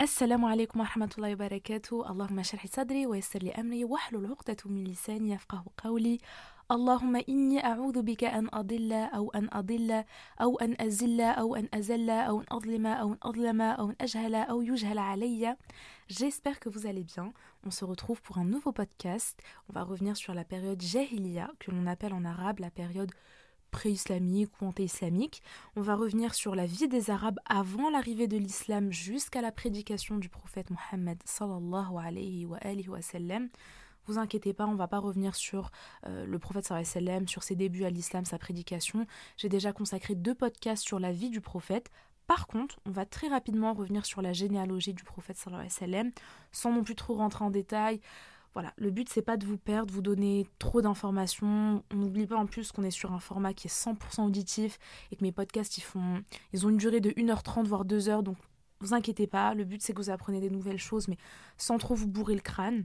السلام عليكم ورحمة الله وبركاته اللهم اشرح صدري ويسر لي أمري واحلل عقدة من لساني يفقه قولي اللهم إني أعوذ بك أن أضل أو أن أضل أو أن أزل أو أن أزل أو أن أظلم أو أن أظلم أو أن أجهل أو يجهل علي J'espère que vous allez bien. On se retrouve pour un nouveau podcast. On va revenir sur la période Jahiliya, que l'on appelle en arabe la période pré-islamique ou anté-islamique. On va revenir sur la vie des Arabes avant l'arrivée de l'islam jusqu'à la prédication du prophète Mohammed sallallahu alayhi wa, wa sallam. Vous inquiétez pas, on va pas revenir sur euh, le prophète sallallahu alayhi wa sur ses débuts à l'islam, sa prédication. J'ai déjà consacré deux podcasts sur la vie du prophète. Par contre, on va très rapidement revenir sur la généalogie du prophète sallallahu alayhi wa sans non plus trop rentrer en détail. Voilà, le but c'est pas de vous perdre, vous donner trop d'informations. On n'oublie pas en plus qu'on est sur un format qui est 100% auditif et que mes podcasts ils font ils ont une durée de 1h30 voire 2h donc vous inquiétez pas, le but c'est que vous apprenez des nouvelles choses mais sans trop vous bourrer le crâne.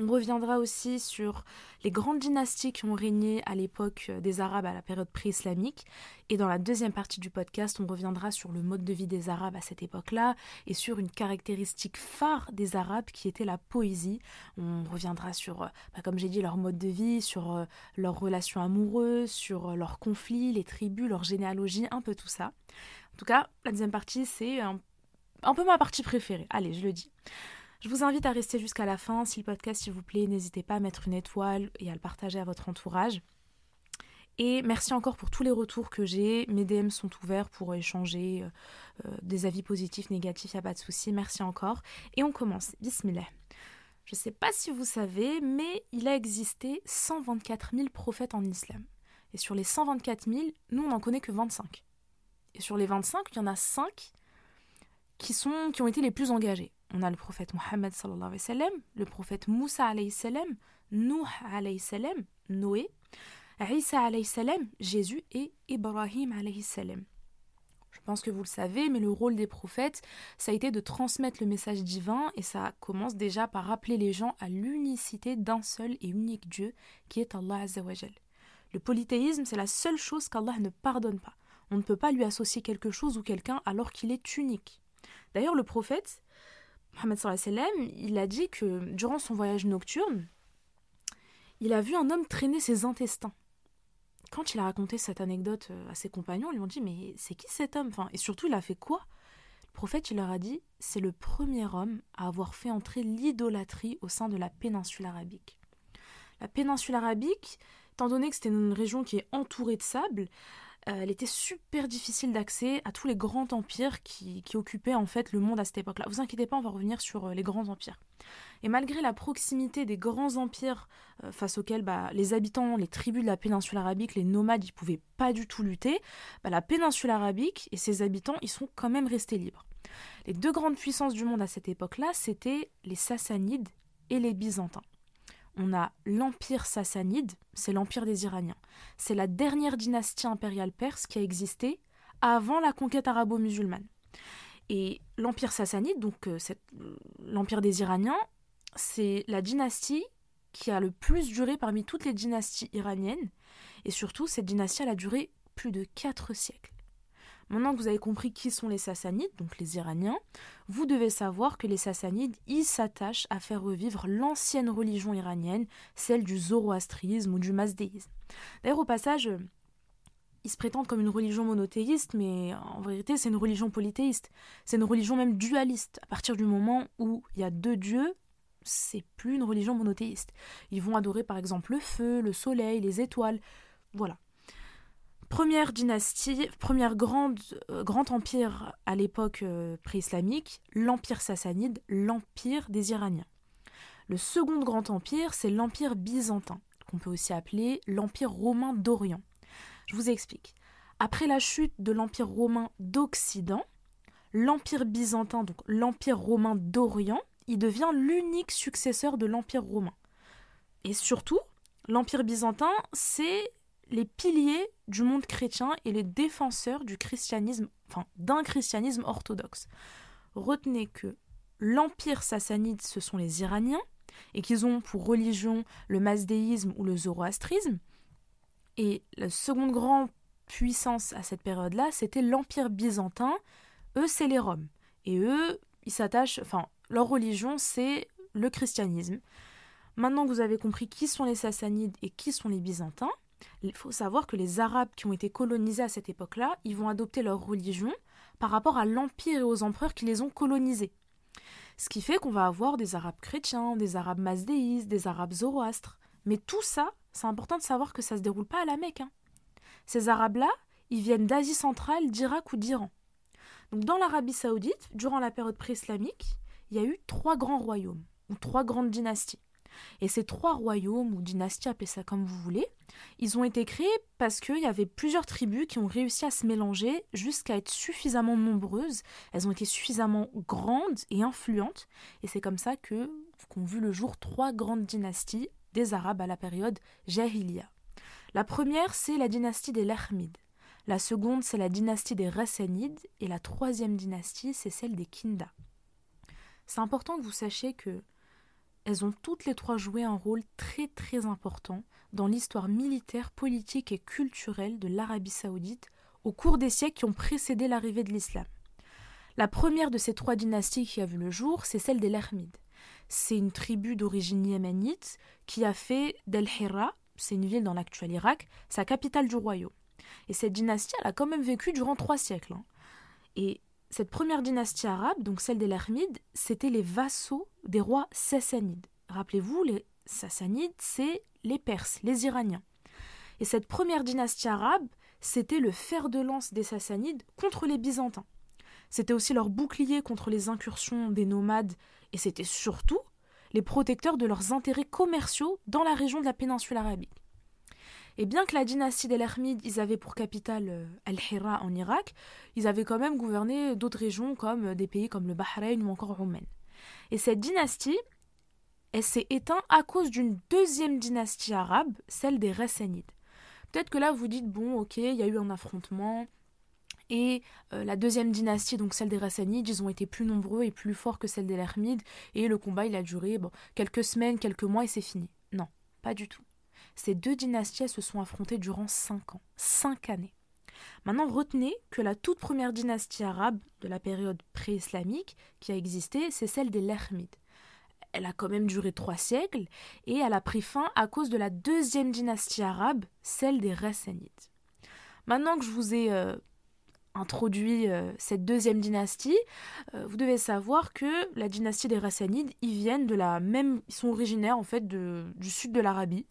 On reviendra aussi sur les grandes dynasties qui ont régné à l'époque des Arabes à la période pré-islamique. Et dans la deuxième partie du podcast, on reviendra sur le mode de vie des Arabes à cette époque-là et sur une caractéristique phare des Arabes qui était la poésie. On reviendra sur, bah, comme j'ai dit, leur mode de vie, sur euh, leurs relations amoureuses, sur euh, leurs conflits, les tribus, leur généalogie, un peu tout ça. En tout cas, la deuxième partie, c'est un peu ma partie préférée. Allez, je le dis. Je vous invite à rester jusqu'à la fin. Si le podcast, s'il vous plaît, n'hésitez pas à mettre une étoile et à le partager à votre entourage. Et merci encore pour tous les retours que j'ai. Mes DM sont ouverts pour échanger euh, des avis positifs, négatifs, il n'y a pas de souci. Merci encore. Et on commence. Bismillah. Je ne sais pas si vous savez, mais il a existé 124 000 prophètes en islam. Et sur les 124 000, nous, on n'en connaît que 25. Et sur les 25, il y en a 5 qui, sont, qui ont été les plus engagés on a le prophète Mohammed sallallahu sallam, le prophète Moussa alayhi salam, Nuh alayhi Noé, Isa alayhi Jésus et Ibrahim alayhi salam. Je pense que vous le savez, mais le rôle des prophètes, ça a été de transmettre le message divin et ça commence déjà par rappeler les gens à l'unicité d'un seul et unique Dieu qui est Allah Azzawajal. Le polythéisme, c'est la seule chose qu'Allah ne pardonne pas. On ne peut pas lui associer quelque chose ou quelqu'un alors qu'il est unique. D'ailleurs, le prophète, Mohammed sallam, il a dit que durant son voyage nocturne, il a vu un homme traîner ses intestins. Quand il a raconté cette anecdote euh, à ses compagnons, ils lui ont dit Mais c'est qui cet homme? Enfin, Et surtout, il a fait quoi? Le prophète, il leur a dit C'est le premier homme à avoir fait entrer l'idolâtrie au sein de la péninsule arabique. La péninsule arabique, étant donné que c'était une région qui est entourée de sable, elle était super difficile d'accès à tous les grands empires qui, occupaient en fait le monde à cette époque-là. Vous inquiétez pas, on va revenir sur euh, les grands empires. Et malgré la proximité des grands empires euh, face auxquels bah, les habitants, les tribus de la péninsule arabique, les nomades, ils pouvaient pas du tout lutter, bah, la péninsule arabique et ses habitants, ils sont quand même restés libres. Les deux grandes puissances du monde à cette époque-là, c'était les Sassanides et les Byzantins on a l'Empire sassanide, c'est l'Empire des Iraniens. C'est la dernière dynastie impériale perse qui a existé avant la conquête arabo-musulmane. Et l'Empire sassanide, donc euh, l'Empire des Iraniens, c'est la dynastie qui a le plus duré parmi toutes les dynasties iraniennes. Et surtout, cette dynastie a duré plus de 4 siècles. Maintenant que vous avez compris qui sont les Sassanides, donc les Iraniens, vous devez savoir que les Sassanides, ils s'attachent à faire revivre l'ancienne religion iranienne, celle du zoroastrisme ou du mazdéisme. D'ailleurs, au passage, ils se prétendent comme une religion monothéiste, mais en vérité, c'est une religion polythéiste. C'est une religion même dualiste. À partir du moment où il y a deux dieux, c'est plus une religion monothéiste. Ils vont adorer par exemple le feu, le soleil, les étoiles. Voilà. Première dynastie, première grande, euh, grand empire à l'époque euh, pré-islamique, l'empire sassanide, l'empire des Iraniens. Le second grand empire, c'est l'empire byzantin, qu'on peut aussi appeler l'empire romain d'Orient. Je vous explique. Après la chute de l'empire romain d'Occident, l'empire byzantin, donc l'empire romain d'Orient, il devient l'unique successeur de l'empire romain. Et surtout, l'empire byzantin, c'est les piliers du monde chrétien et les défenseurs du christianisme, enfin d'un christianisme orthodoxe. Retenez que l'empire sassanide, ce sont les Iraniens, et qu'ils ont pour religion le mazdéisme ou le zoroastrisme. Et la seconde grande puissance à cette période-là, c'était l'empire byzantin. Eux, c'est les Roms. Et eux, ils s'attachent, enfin, leur religion, c'est le christianisme. Maintenant que vous avez compris qui sont les Sassanides et qui sont les Byzantins, il faut savoir que les Arabes qui ont été colonisés à cette époque-là, ils vont adopter leur religion par rapport à l'Empire et aux empereurs qui les ont colonisés. Ce qui fait qu'on va avoir des Arabes chrétiens, des Arabes mazdéistes, des Arabes zoroastres. Mais tout ça, c'est important de savoir que ça ne se déroule pas à la Mecque. Hein. Ces Arabes-là, ils viennent d'Asie centrale, d'Irak ou d'Iran. Donc dans l'Arabie saoudite, durant la période pré-islamique, il y a eu trois grands royaumes, ou trois grandes dynasties. Et ces trois royaumes, ou dynasties, appelez ça comme vous voulez, ils ont été créés parce qu'il y avait plusieurs tribus qui ont réussi à se mélanger jusqu'à être suffisamment nombreuses. Elles ont été suffisamment grandes et influentes. Et c'est comme ça que qu'ont vu le jour trois grandes dynasties des Arabes à la période Jahiliya. La première, c'est la dynastie des Lahmides. La seconde, c'est la dynastie des Rassanides. Et la troisième dynastie, c'est celle des Kinda. C'est important que vous sachiez que elles ont toutes les trois joué un rôle très très important dans l'histoire militaire, politique et culturelle de l'Arabie saoudite au cours des siècles qui ont précédé l'arrivée de l'islam. La première de ces trois dynasties qui a vu le jour, c'est celle des Lahmides. C'est une tribu d'origine yéménite qui a fait d'El Hira, c'est une ville dans l'actuel Irak, sa capitale du royaume. Et cette dynastie, elle a quand même vécu durant trois siècles. Hein. Cette première dynastie arabe, donc celle des Lermides, c'était les vassaux des rois sassanides. Rappelez-vous, les sassanides, c'est les Perses, les Iraniens. Et cette première dynastie arabe, c'était le fer de lance des sassanides contre les byzantins. C'était aussi leur bouclier contre les incursions des nomades, et c'était surtout les protecteurs de leurs intérêts commerciaux dans la région de la péninsule arabique. Et bien que la dynastie des Lermides, ils avaient pour capitale euh, Al-Hira en Irak, ils avaient quand même gouverné d'autres régions comme euh, des pays comme le Bahreïn ou encore Oman. Et cette dynastie, elle s'est éteinte à cause d'une deuxième dynastie arabe, celle des Rassanides. Peut-être que là vous dites bon, ok, il y a eu un affrontement, et euh, la deuxième dynastie, donc celle des Rassanides, ils ont été plus nombreux et plus forts que celle des Lermides, et le combat il a duré quelques semaines, quelques mois et c'est fini. Non, pas du tout. Ces deux dynasties se sont affrontées durant cinq ans, cinq années. Maintenant, retenez que la toute première dynastie arabe de la période pré-islamique qui a existé, c'est celle des Lermides. Elle a quand même duré trois siècles et elle a pris fin à cause de la deuxième dynastie arabe, celle des Rassanides. Maintenant que je vous ai euh, introduit euh, cette deuxième dynastie, euh, vous devez savoir que la dynastie des Rassanides, ils viennent de la même, ils sont originaires en fait du sud de l'Arabie,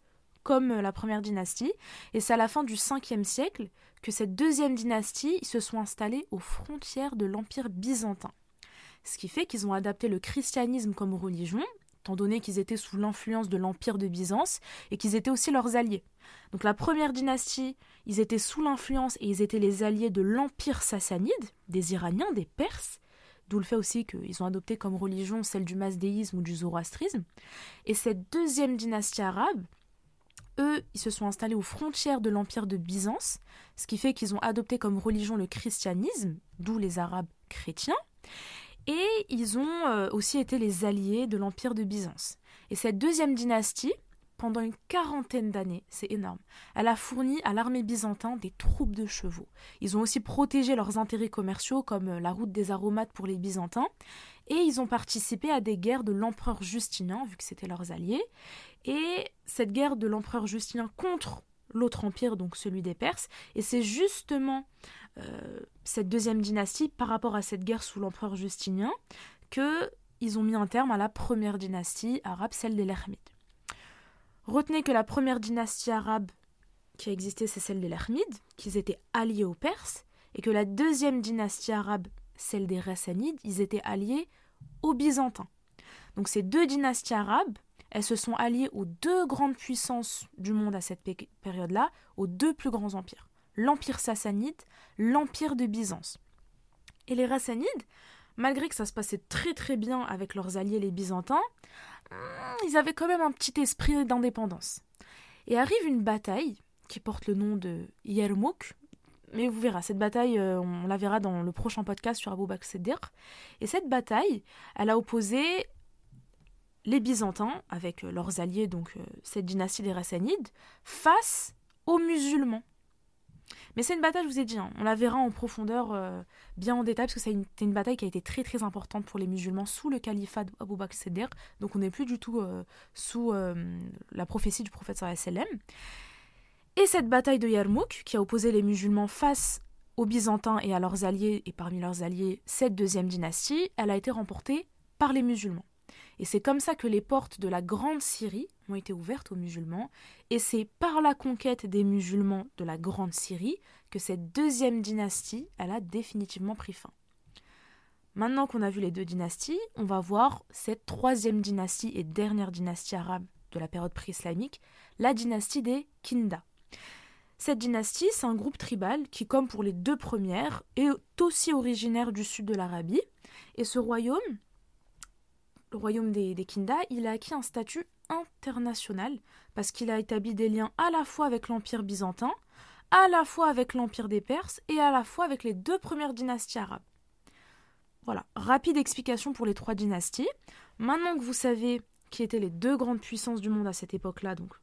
comme euh, la première dynastie, et c'est à la fin du 5e siècle que cette deuxième dynastie se sont installés aux frontières de l'Empire byzantin. Ce qui fait qu'ils ont adapté le christianisme comme religion, étant donné qu'ils étaient sous l'influence de l'Empire de Byzance et qu'ils étaient aussi leurs alliés. Donc la première dynastie, ils étaient sous l'influence et ils étaient les alliés de l'Empire sassanide, des Iraniens, des Perses, d'où le fait aussi qu'ils ont adopté comme religion celle du mazdéisme ou du zoroastrisme. Et cette deuxième dynastie arabe, eux, ils se sont installés aux frontières de l'Empire de Byzance, ce qui fait qu'ils ont adopté comme religion le christianisme, d'où les Arabes chrétiens, et ils ont euh, aussi été les alliés de l'Empire de Byzance. Et cette deuxième dynastie, pendant une quarantaine d'années, c'est énorme, elle a fourni à l'armée byzantine des troupes de chevaux. Ils ont aussi protégé leurs intérêts commerciaux comme euh, la route des aromates pour les Byzantins, et ils ont participé à des guerres de l'empereur Justinien, vu que c'était leurs alliés, et cette guerre de l'empereur Justinien contre l'autre empire, donc celui des Perses, et c'est justement euh, cette deuxième dynastie, par rapport à cette guerre sous l'empereur Justinien, que ils ont mis un terme à la première dynastie arabe, celle des Lermides. Retenez que la première dynastie arabe qui a existé, c'est celle des Lermides, qu'ils étaient alliés aux Perses, et que la deuxième dynastie arabe, celle des Rassanides, ils étaient alliés aux Byzantins. Donc ces deux dynasties arabes, elles se sont alliées aux deux grandes puissances du monde à cette période-là, aux deux plus grands empires, l'empire sassanide, l'empire de Byzance. Et les Rassanides, malgré que ça se passait très très bien avec leurs alliés les Byzantins, hmm, ils avaient quand même un petit esprit d'indépendance. Et arrive une bataille qui porte le nom de Yermouk, mais vous verrez, cette bataille, euh, on la verra dans le prochain podcast sur Abou Bakr Et cette bataille, elle a opposé les Byzantins, avec euh, leurs alliés, donc euh, cette dynastie des Rassanides, face aux musulmans. Mais c'est une bataille, je vous ai dit, hein, on la verra en profondeur, euh, bien en détail, parce que c'est une, bataille qui a été très très importante pour les musulmans sous le califat d'Abu Bakr donc on n'est plus du tout sous la prophétie du prophète sallam. Et cette bataille de Yarmouk, qui a opposé les musulmans face aux Byzantins et à leurs alliés, et parmi leurs alliés, cette deuxième dynastie, elle a été remportée par les musulmans. Et c'est comme ça que les portes de la Grande Syrie ont été ouvertes aux musulmans, et c'est par la conquête des musulmans de la Grande Syrie que cette deuxième dynastie, elle a définitivement pris fin. Maintenant qu'on a vu les deux dynasties, on va voir cette troisième dynastie et dernière dynastie arabe de la période pré-islamique, la dynastie des Kinda. Cette dynastie, c'est un groupe tribal qui, comme pour les deux premières, est aussi originaire du sud de l'Arabie. Et ce royaume, le royaume des, Kinda, il a acquis un statut international parce qu'il a établi des liens à la fois avec l'Empire byzantin, à la fois avec l'Empire des Perses et à la fois avec les deux premières dynasties arabes. Voilà, rapide explication pour les trois dynasties. Maintenant que vous savez qui étaient les deux grandes puissances du monde à cette époque-là, donc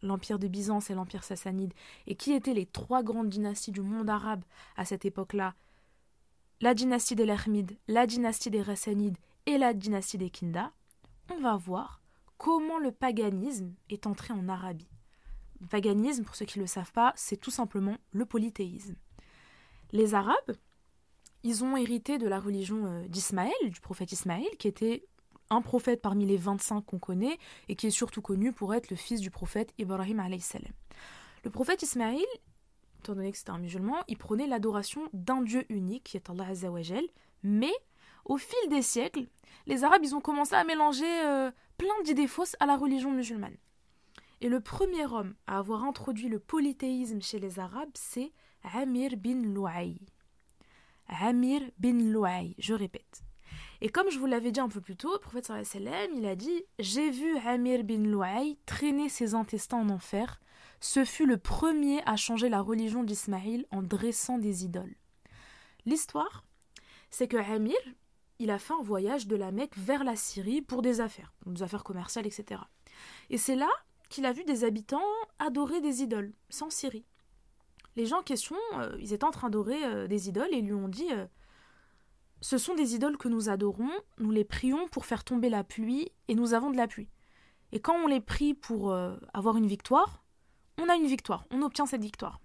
l'Empire de Byzance et l'Empire sassanide, et qui étaient les trois grandes dynasties du monde arabe à cette époque-là, la dynastie des Lermides, la dynastie des Rassanides et la dynastie des Kinda, on va voir comment le paganisme est entré en Arabie. Paganisme, pour ceux qui ne le savent pas, c'est tout simplement le polythéisme. Les Arabes, ils ont hérité de la religion euh, d'Ismaël, du prophète Ismaël, qui était un prophète parmi les 25 qu'on connaît et qui est surtout connu pour être le fils du prophète Ibrahim salam. Le prophète Ismaël, étant donné que c'était un musulman, il prenait l'adoration d'un Dieu unique, qui est Allah Azzawajal, mais au fil des siècles, les Arabes ont commencé à mélanger euh, plein d'idées fausses à la religion musulmane. Et le premier homme à avoir introduit le polythéisme chez les Arabes, c'est Amir bin Louaï. Amir bin Louaï, je répète. Et comme je vous l'avais dit un peu plus tôt, le prophète sallam, il a dit J'ai vu Amir bin Louaï traîner ses intestins en enfer. Ce fut le premier à changer la religion d'Ismaïl en dressant des idoles. L'histoire, c'est que Amir, il a fait un voyage de la Mecque vers la Syrie pour des affaires, des affaires commerciales, etc. Et c'est là qu'il a vu des habitants adorer des idoles, sans Syrie. Les gens en question, euh, ils étaient en train d'adorer euh, des idoles et lui ont dit euh, Ce sont des idoles que nous adorons, nous les prions pour faire tomber la pluie et nous avons de la pluie. Et quand on les prie pour avoir une victoire, on a une victoire, on obtient cette victoire.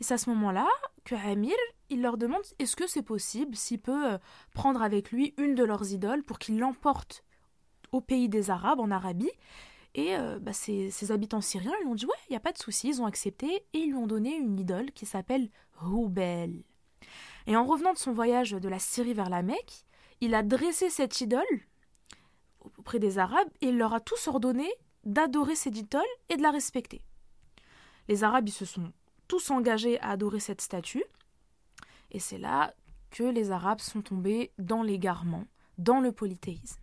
Et c'est à ce moment-là que Amir, il leur demande est-ce que c'est possible s'il peut euh, prendre avec lui une de leurs idoles pour qu'il l'emporte au pays des Arabes, en Arabie. Et euh, bah, ces, habitants syriens, ils ont dit ouais, il n'y a pas de souci, ils ont accepté et ils lui ont donné une idole qui s'appelle Roubel. Et en revenant de son voyage de la Syrie vers la Mecque, il a dressé cette idole auprès des Arabes et il leur a tous ordonné d'adorer cette idole et de la respecter. Les Arabes, ils se sont tous engagés à adorer cette statue. Et c'est là que les Arabes sont tombés dans l'égarement, dans le polythéisme.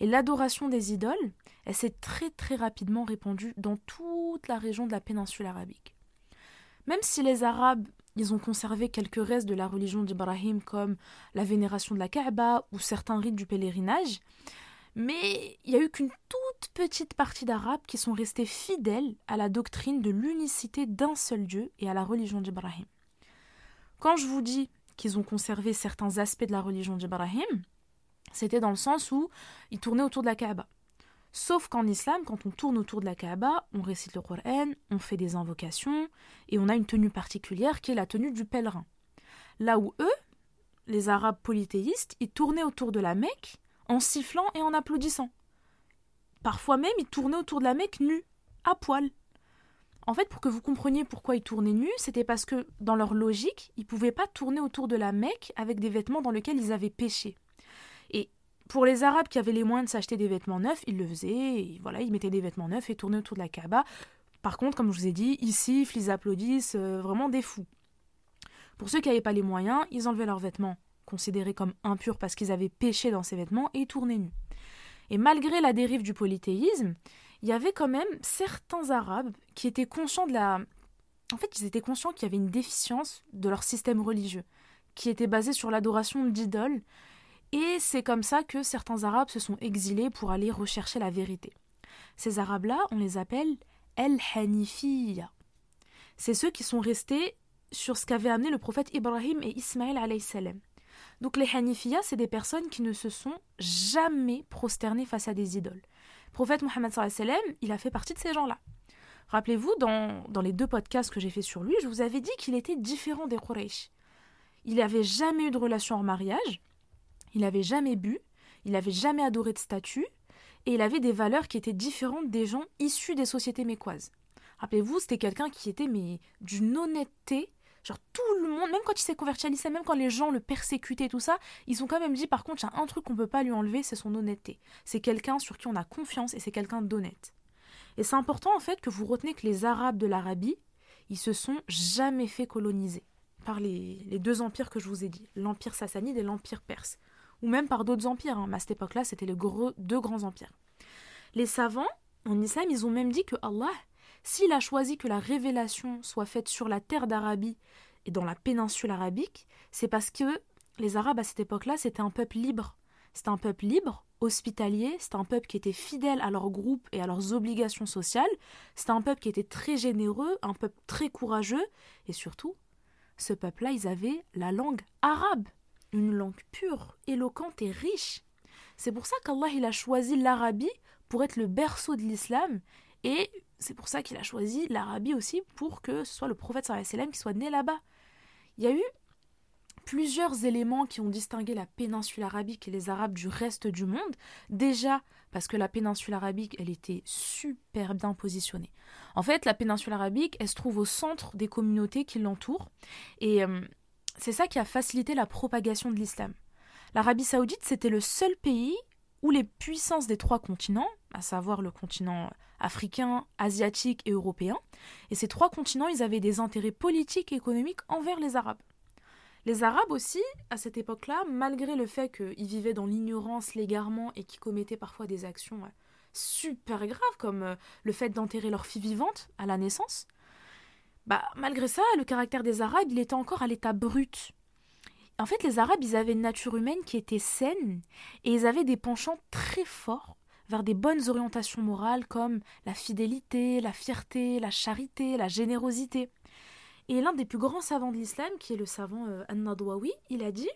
Et l'adoration des idoles, elle s'est très très rapidement répandue dans toute la région de la péninsule arabique. Même si les Arabes, ils ont conservé quelques restes de la religion d'Ibrahim comme la vénération de la Kaaba ou certains rites du pèlerinage, mais il n'y a eu qu'une toute petite partie d'Arabes qui sont restés fidèles à la doctrine de l'unicité d'un seul Dieu et à la religion d'Ibrahim. Quand je vous dis qu'ils ont conservé certains aspects de la religion d'Ibrahim, c'était dans le sens où ils tournaient autour de la Kaaba. Sauf qu'en islam, quand on tourne autour de la Kaaba, on récite le Coran, on fait des invocations, et on a une tenue particulière qui est la tenue du pèlerin. Là où eux, les Arabes polythéistes, ils tournaient autour de la Mecque en sifflant et en applaudissant. Parfois même, ils tournaient autour de la Mecque nus, à poil. En fait, pour que vous compreniez pourquoi ils tournaient nus, c'était parce que, dans leur logique, ils ne pouvaient pas tourner autour de la Mecque avec des vêtements dans lesquels ils avaient péché. Et pour les Arabes qui avaient les moyens de s'acheter des vêtements neufs, ils le faisaient, voilà, ils mettaient des vêtements neufs et tournaient autour de la Kaaba. Par contre, comme je vous ai dit, ils sifflent, ils applaudissent, euh, vraiment des fous. Pour ceux qui n'avaient pas les moyens, ils enlevaient leurs vêtements considérés comme impurs parce qu'ils avaient péché dans ces vêtements et tournaient nus. Et malgré la dérive du polythéisme, il y avait quand même certains Arabes qui étaient conscients de la... En fait, ils étaient conscients qu'il y avait une déficience de leur système religieux, qui était basé sur l'adoration d'idoles, et c'est comme ça que certains Arabes se sont exilés pour aller rechercher la vérité. Ces Arabes-là, on les appelle El-Hanifiya. C'est ceux qui sont restés sur ce qu'avaient amené le prophète Ibrahim et Ismaël salam. Donc les Hanifiyas, c'est des personnes qui ne se sont jamais prosternées face à des idoles. Le prophète Mohammed il a fait partie de ces gens-là. Rappelez-vous, dans, dans les deux podcasts que j'ai fait sur lui, je vous avais dit qu'il était différent des Quraysh. Il n'avait jamais eu de relation en mariage, il n'avait jamais bu, il n'avait jamais adoré de statue, et il avait des valeurs qui étaient différentes des gens issus des sociétés mécoises. Rappelez-vous, c'était quelqu'un qui était mais d'une honnêteté Tout le monde, même quand il s'est converti à l'islam, même quand les gens le persécutaient, tout ça, ils ont quand même dit par contre, il y a un truc qu'on peut pas lui enlever, c'est son honnêteté. C'est quelqu'un sur qui on a confiance et c'est quelqu'un d'honnête. Et c'est important en fait que vous retenez que les Arabes de l'Arabie, ils se sont jamais fait coloniser par les, deux empires que je vous ai dit, l'empire sassanide et l'empire perse, ou même par d'autres empires. Hein. Mais à cette époque-là, c'était les deux grands empires. Les savants en islam, ils ont même dit que Allah, s'il a choisi que la révélation soit faite sur la terre d'Arabie et dans la péninsule arabique, c'est parce que les Arabes à cette époque-là, c'était un peuple libre. C'était un peuple libre, hospitalier, c'était un peuple qui était fidèle à leur groupe et à leurs obligations sociales, c'était un peuple qui était très généreux, un peuple très courageux, et surtout, ce peuple-là, ils avaient la langue arabe, une langue pure, éloquente et riche. C'est pour ça qu'Allah il a choisi l'Arabie pour être le berceau de l'islam et c'est pour ça qu'il a choisi l'Arabie aussi pour que ce soit le prophète qui soit né là-bas. Il y a eu plusieurs éléments qui ont distingué la péninsule arabique et les Arabes du reste du monde. Déjà parce que la péninsule arabique, elle était super bien positionnée. En fait, la péninsule arabique, elle se trouve au centre des communautés qui l'entourent. Et euh, c'est ça qui a facilité la propagation de l'islam. L'Arabie saoudite, c'était le seul pays où les puissances des trois continents, à savoir le continent africain, asiatique et européen, et ces trois continents, ils avaient des intérêts politiques et économiques envers les Arabes. Les Arabes aussi, à cette époque-là, malgré le fait qu'ils vivaient dans l'ignorance légalement et qu'ils commettaient parfois des actions euh, super graves, comme euh, le fait d'enterrer leur fille vivante à la naissance, bah, malgré ça, le caractère des Arabes, il était encore à l'état brut. En fait, les Arabes, ils avaient une nature humaine qui était saine et ils avaient des penchants très forts vers des bonnes orientations morales comme la fidélité, la fierté, la charité, la générosité. Et l'un des plus grands savants de l'islam, qui est le savant euh, An-Nadwawi, il a dit,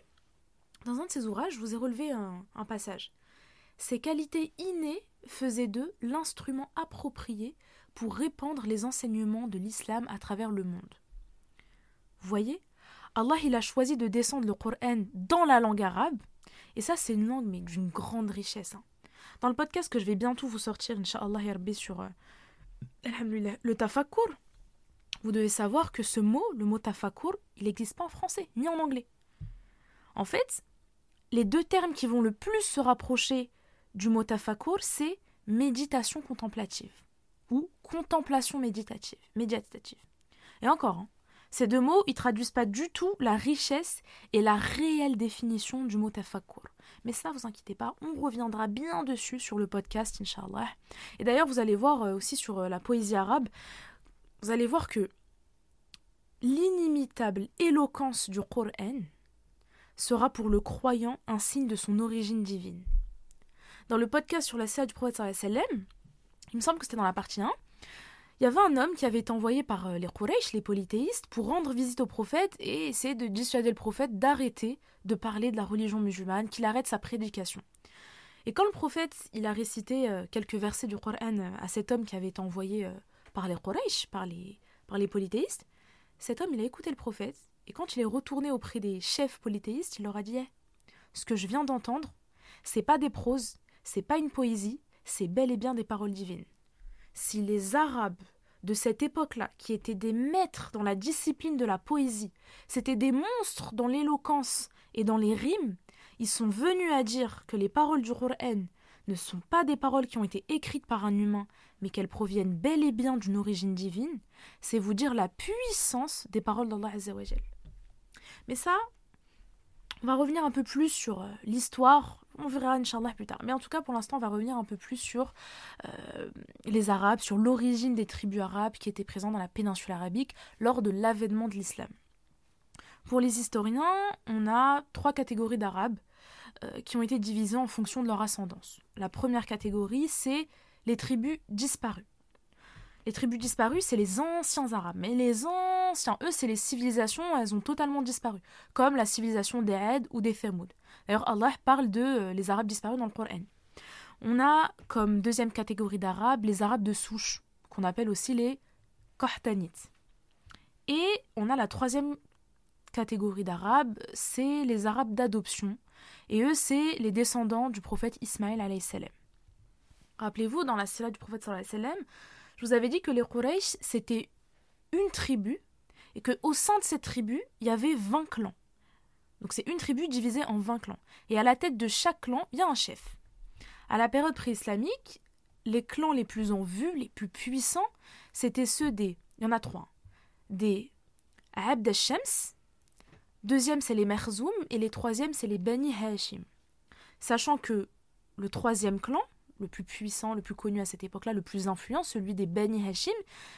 dans un de ses ouvrages, je vous ai relevé un, un passage. Ces qualités innées faisaient d'eux l'instrument approprié pour répandre les enseignements de l'islam à travers le monde. Vous voyez Allah il a choisi de descendre le Coran dans la langue arabe, et ça c'est une langue mais d'une grande richesse. Hein. Dans le podcast que je vais bientôt vous sortir, Inch'Allah Yarbi, sur euh, le tafakkur, vous devez savoir que ce mot, le mot tafakkur, il n'existe pas en français, ni en anglais. En fait, les deux termes qui vont le plus se rapprocher du mot tafakkur, c'est méditation contemplative ou contemplation méditative. méditative. Et encore, hein, ces deux mots, ils traduisent pas du tout la richesse et la réelle définition du mot tafakkur. Mais ça, vous inquiétez pas, on reviendra bien dessus sur le podcast, Inch'Allah. Et d'ailleurs, vous allez voir euh, aussi sur euh, la poésie arabe, vous allez voir que l'inimitable éloquence du Coran sera pour le croyant un signe de son origine divine. Dans le podcast sur la sœur du prophète il me semble que c'était dans la partie 1, il y avait un homme qui avait été envoyé par euh, les Quraysh, les polythéistes, pour rendre visite au prophète et essayer de dissuader le prophète d'arrêter de parler de la religion musulmane, qu'il arrête sa prédication. Et quand le prophète il a récité euh, quelques versets du Coran euh, à cet homme qui avait été envoyé par les Quraysh, par les, par les polythéistes, cet homme il a écouté le prophète et quand il est retourné auprès des chefs polythéistes, il leur a dit eh, Ce que je viens d'entendre, c'est pas des proses, c'est pas une poésie, c'est bel et bien des paroles divines. Si les Arabes de cette époque-là, qui étaient des maîtres dans la discipline de la poésie, c'étaient des monstres dans l'éloquence et dans les rimes, ils sont venus à dire que les paroles du Qur'an ne sont pas des paroles qui ont été écrites par un humain, mais qu'elles proviennent bel et bien d'une origine divine, c'est vous dire la puissance des paroles d'Allah Azzawajal. Mais ça, on va revenir un peu plus sur euh, l'histoire on verra Inch'Allah plus tard. Mais en tout cas, pour l'instant, on va revenir un peu plus sur euh, les Arabes, sur l'origine des tribus arabes qui étaient présentes dans la péninsule arabique lors de l'avènement de l'islam. Pour les historiens, on a trois catégories d'Arabes euh, qui ont été divisées en fonction de leur ascendance. La première catégorie, c'est les tribus disparues. Les tribus disparues, c'est les anciens Arabes. Mais les anciens. Eux, c'est les civilisations, elles ont totalement disparu. Comme la civilisation des Had ou des Thamud. D'ailleurs, Allah parle de euh, les Arabes disparus dans le Coran. On a comme deuxième catégorie d'Arabes les Arabes de souche, qu'on appelle aussi les Qahtanites. Et on a la troisième catégorie d'Arabes, c'est les Arabes d'adoption. Et eux, c'est les descendants du prophète Ismaël. Rappelez-vous, dans la sira du prophète salam, je vous avais dit que les Quraysh, c'était une tribu, et qu'au sein de cette tribu, il y avait 20 clans. Donc c'est une tribu divisée en 20 clans. Et à la tête de chaque clan, il y a un chef. À la période pré-islamique, les clans les plus en vue, les plus puissants, c'était ceux des. Il y en a trois. Des Abd al-Shams, deuxième c'est les Merzoum, et les troisièmes c'est les Bani Hashim. Sachant que le troisième clan, le plus puissant, le plus connu à cette époque-là, le plus influent, celui des Bani Hashim,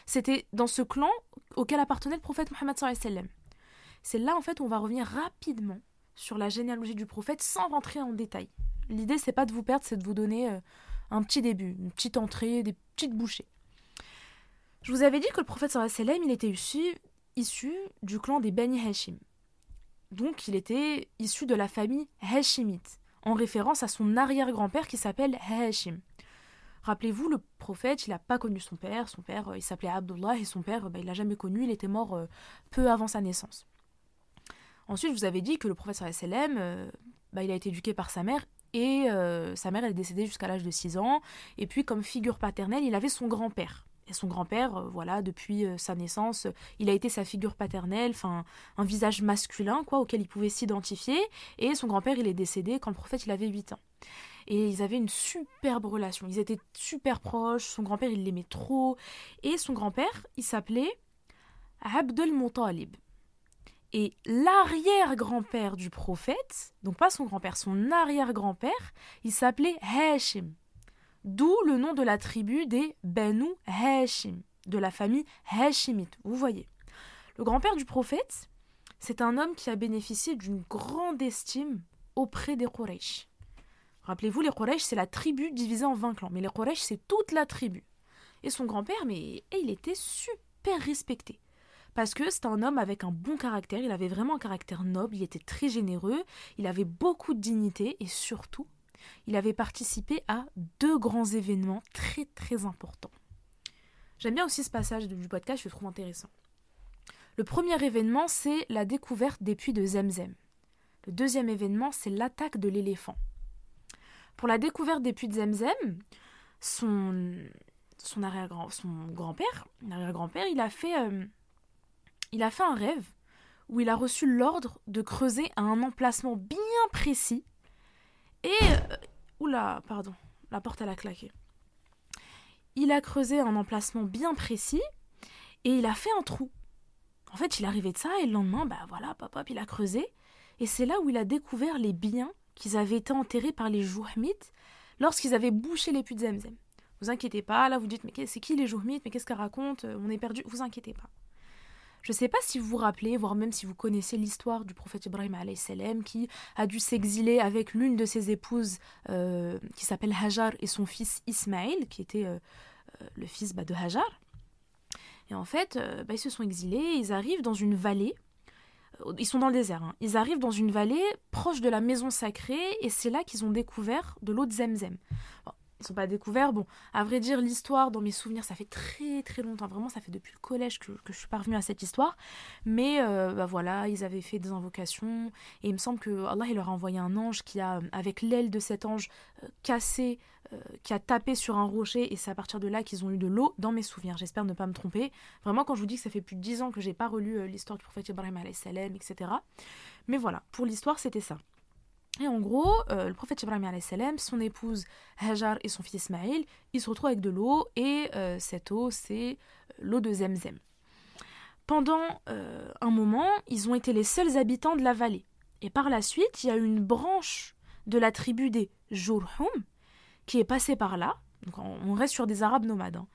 c'était dans ce clan auquel appartenait le prophète Mohammed sallam. C'est là en fait où on va revenir rapidement sur la généalogie du prophète sans rentrer en détail. L'idée c'est pas de vous perdre, c'est de vous donner euh, un petit début, une petite entrée, des petites bouchées. Je vous avais dit que le prophète sallam, il était issu, issu du clan des Bani Hashim. Donc il était issu de la famille Hashimite en référence à son arrière-grand-père qui s'appelle Hashim. Rappelez-vous, le prophète, il n'a pas connu son père. Son père, euh, il s'appelait Abdullah et son père, bah, il l'a jamais connu. Il était mort euh, peu avant sa naissance. Ensuite, vous avais dit que le prophète sallam, euh, bah, il a été éduqué par sa mère et sa mère est décédée jusqu'à l'âge de 6 ans. Et puis, comme figure paternelle, il avait son grand-père. Et son grand-père, euh, voilà, depuis euh, sa naissance, il a été sa figure paternelle, enfin un visage masculin, quoi, auquel il pouvait s'identifier. Et son grand-père, il est décédé quand le prophète, il avait 8 ans. Et ils avaient une superbe relation. Ils étaient super proches. Son grand-père, il l'aimait trop. Et son grand-père, il s'appelait Abdel Muttalib. Et l'arrière-grand-père du prophète, donc pas son grand-père, son arrière-grand-père, il s'appelait Hashim. D'où le nom de la tribu des Banu Hashim, de la famille Hashimite. Vous voyez. Le grand-père du prophète, c'est un homme qui a bénéficié d'une grande estime auprès des Quraysh. Rappelez-vous, les Quraysh, c'est la tribu divisée en 20 clans, mais les Quraysh, c'est toute la tribu. Et son grand-père, mais il était super respecté. Parce que c'est un homme avec un bon caractère, il avait vraiment un caractère noble, il était très généreux, il avait beaucoup de dignité et surtout, il avait participé à deux grands événements très très importants. J'aime bien aussi ce passage du podcast, je le trouve intéressant. Le premier événement, c'est la découverte des puits de Zemzem. Le deuxième événement, c'est l'attaque de l'éléphant. Pour la découverte des puits de Zemzem, son, son, arrière-grand, son grand-père, arrière-grand-père, il, a fait, euh, il a fait un rêve où il a reçu l'ordre de creuser à un emplacement bien précis et. Euh, oula, pardon, la porte elle a claqué. Il a creusé un emplacement bien précis et il a fait un trou. En fait, il arrivé de ça et le lendemain, bah voilà, papa, il a creusé. Et c'est là où il a découvert les biens qu'ils avaient été enterrés par les Jouhmites lorsqu'ils avaient bouché les puits Zemzem. Vous inquiétez pas, là vous dites, mais c'est qui les Jouhmites? Mais qu'est-ce qu'elle raconte? On est perdu. Vous inquiétez pas. Je ne sais pas si vous vous rappelez, voire même si vous connaissez l'histoire du prophète Ibrahim salam qui a dû s'exiler avec l'une de ses épouses euh, qui s'appelle Hajar et son fils Ismaël, qui était euh, euh, le fils bah, de Hajar. Et en fait, bah, ils se sont exilés, ils arrivent dans une vallée. Ils sont dans le désert. Hein. Ils arrivent dans une vallée proche de la maison sacrée et c'est là qu'ils ont découvert de l'eau de Zemzem sont pas découverts. Bon, à vrai dire, l'histoire, dans mes souvenirs, ça fait très très longtemps. Vraiment, ça fait depuis le collège que, je suis parvenue à cette histoire. Mais euh, bah voilà, ils avaient fait des invocations. Et il me semble que Allah il leur a envoyé un ange qui a, avec l'aile de cet ange, euh, cassé, euh, qui a tapé sur un rocher. Et c'est à partir de là qu'ils ont eu de l'eau dans mes souvenirs. J'espère ne pas me tromper. Vraiment, quand je vous dis que ça fait plus de dix ans que j'ai pas relu l'histoire du prophète Ibrahim, etc. Mais voilà, pour l'histoire, c'était ça. Et en gros, euh, le prophète Ibrahim son épouse Hajar et son fils Ismaïl, ils se retrouvent avec de l'eau et euh, cette eau, c'est euh, l'eau de Zemzem. Pendant un moment, ils ont été les seuls habitants de la vallée. Et par la suite, il y a une branche de la tribu des Jurhum qui est passée par là. Donc on reste sur des Arabes nomades. Hein.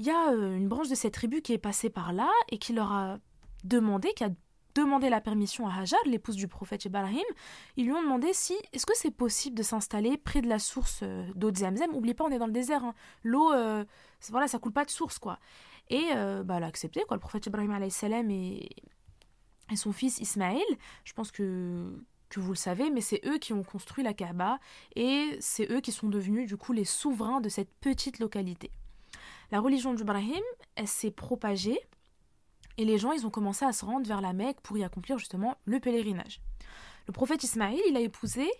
Il y a une branche de cette tribu qui est passée par là et qui leur a demandé, qui demandé la permission à Hajar, l'épouse du prophète Ibrahim. Ils lui ont demandé si est-ce que c'est possible de s'installer près de la source euh, d'eau de Zamzam. N'oubliez pas, on est dans le désert. Hein. L'eau, euh, voilà, ça coule pas de source, quoi. Et euh, bah, elle a accepté, quoi. Le prophète Ibrahim salam et, et son fils Ismaël. Je pense que que vous le savez, mais c'est eux qui ont construit la Kaaba et c'est eux qui sont devenus du coup les souverains de cette petite localité. La religion d'Ibrahim, elle s'est propagée et les gens, ils ont commencé à se rendre vers la Mecque pour y accomplir justement le pèlerinage. Le prophète Ismaïl, il a épousé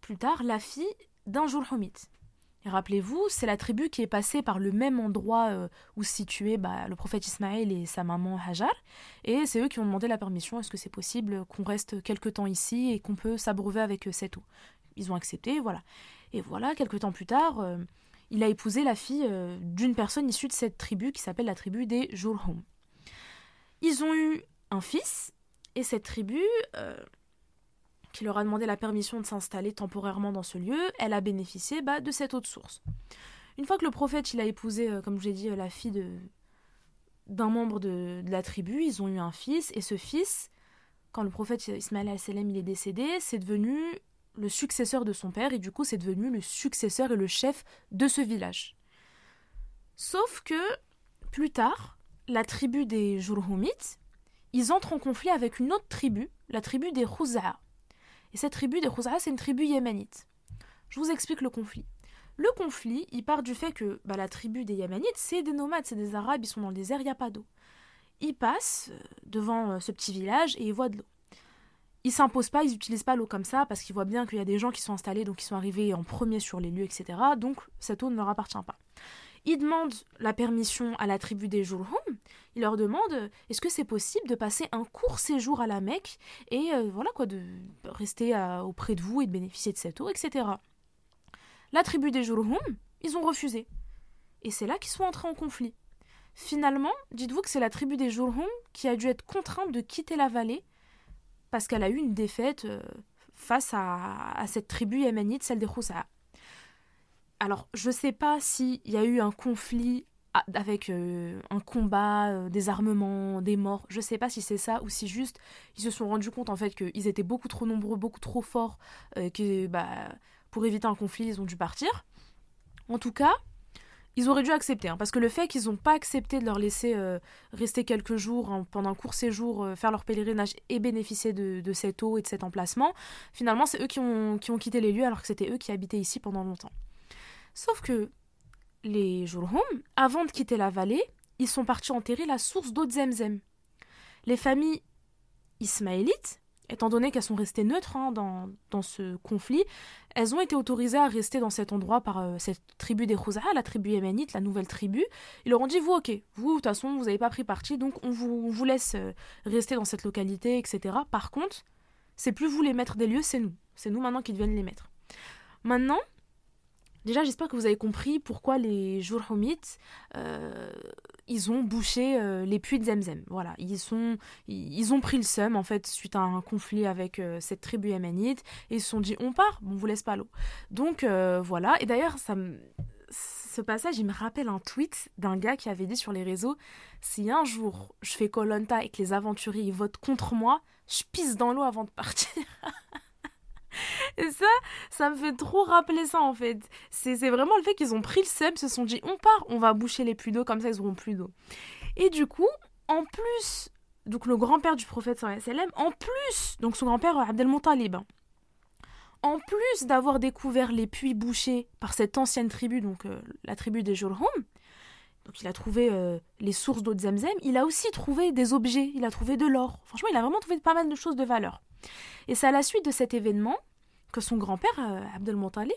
plus tard la fille d'un Joulhomite. Et rappelez-vous, c'est la tribu qui est passée par le même endroit euh, où se situaient bah, le prophète Ismaël et sa maman Hajar. Et c'est eux qui ont demandé la permission est-ce que c'est possible qu'on reste quelque temps ici et qu'on peut s'abreuver avec euh, cette eau? Ils ont accepté, voilà. Et voilà, quelques temps plus tard, euh, il a épousé la fille d'une personne issue de cette tribu qui s'appelle la tribu des Jurhum. Ils ont eu un fils, et cette tribu, euh, qui leur a demandé la permission de s'installer temporairement dans ce lieu, elle a bénéficié bah, de cette autre source. Une fois que le prophète il a épousé, euh, comme je l'ai dit, euh, la fille de, d'un membre de, la tribu, ils ont eu un fils, et ce fils, quand le prophète Ismaël il est décédé, c'est devenu le successeur de son père, et du coup c'est devenu le successeur et le chef de ce village. Sauf que, plus tard, la tribu des Jurhumites, ils entrent en conflit avec une autre tribu, la tribu des Khuza'a. Et cette tribu des Khuza'a, c'est une tribu yéménite. Je vous explique le conflit. Le conflit, il part du fait que bah, la tribu des Yéménites, c'est des nomades, c'est des Arabes, ils sont dans le désert, il n'y a pas d'eau. Ils passent euh, devant euh, ce petit village et ils voient de l'eau. Ils s'imposent pas, ils n'utilisent pas l'eau comme ça parce qu'ils voient bien qu'il y a des gens qui sont installés, donc ils sont arrivés en premier sur les lieux, etc. Donc cette eau ne leur appartient pas. Il demande la permission à la tribu des Jurhum. Il leur demande est-ce que c'est possible de passer un court séjour à la Mecque et euh, voilà quoi, de rester auprès de vous et de bénéficier de cette eau, etc. La tribu des Jurhum, ils ont refusé. Et c'est là qu'ils sont entrés en conflit. Finalement, dites-vous que c'est la tribu des Jurhum qui a dû être contrainte de quitter la vallée parce qu'elle a eu une défaite euh, face à, cette tribu yéménite, celle des Khousa alors, je sais pas s'il y a eu un conflit avec euh, un combat, euh, des armements, des morts. Je sais pas si c'est ça ou si juste ils se sont rendus compte en fait qu'ils étaient beaucoup trop nombreux, beaucoup trop forts, euh, que bah, pour éviter un conflit, ils ont dû partir. En tout cas, ils auraient dû accepter, hein, parce que le fait qu'ils n'ont pas accepté de leur laisser rester quelques jours pendant un court séjour, faire leur pèlerinage et bénéficier de, cette eau et de cet emplacement, finalement c'est eux qui ont quitté les lieux alors que c'était eux qui habitaient ici pendant longtemps. Sauf que les Jurhum, avant de quitter la vallée, ils sont partis enterrer la source d'eau de Zemzem. Les familles ismaélites, étant donné qu'elles sont restées neutres hein, dans, ce conflit, elles ont été autorisées à rester dans cet endroit par euh, cette tribu des Khouza'a, la tribu yéménite, la nouvelle tribu. Ils leur ont dit, vous, ok, vous, de toute façon, vous n'avez pas pris parti, donc on vous, vous laisse euh, rester dans cette localité, etc. Par contre, c'est plus vous les maîtres des lieux, c'est nous. C'est nous maintenant qui deviennent les maîtres. Maintenant, Déjà, j'espère que vous avez compris pourquoi les Jurhumites, euh, ils ont bouché euh, les puits de Zemzem. Voilà, ils, sont, ils, ont pris le seum, en fait, suite à un conflit avec euh, cette tribu yéménite, et ils se sont dit, on part, on vous laisse pas l'eau. Donc, voilà. Et d'ailleurs, ça ce passage, il me rappelle un tweet d'un gars qui avait dit sur les réseaux Si un jour je fais Colonta et que les aventuriers votent contre moi, je pisse dans l'eau avant de partir. Et ça, ça me fait trop rappeler ça en fait. C'est vraiment le fait qu'ils ont pris le sub, se sont dit on part, on va boucher les puits d'eau, comme ça ils auront plus d'eau. Et du coup, en plus, donc le grand-père du prophète sallam, en plus, donc son grand-père Abdelmontalib, hein, en plus d'avoir découvert les puits bouchés par cette ancienne tribu, donc euh, la tribu des Jolhum, donc il a trouvé euh, les sources d'eau de Zemzem, il a aussi trouvé des objets, il a trouvé de l'or. Franchement, il a vraiment trouvé pas mal de choses de valeur. Et c'est à la suite de cet événement que son grand-père, euh, Abdelmontalib,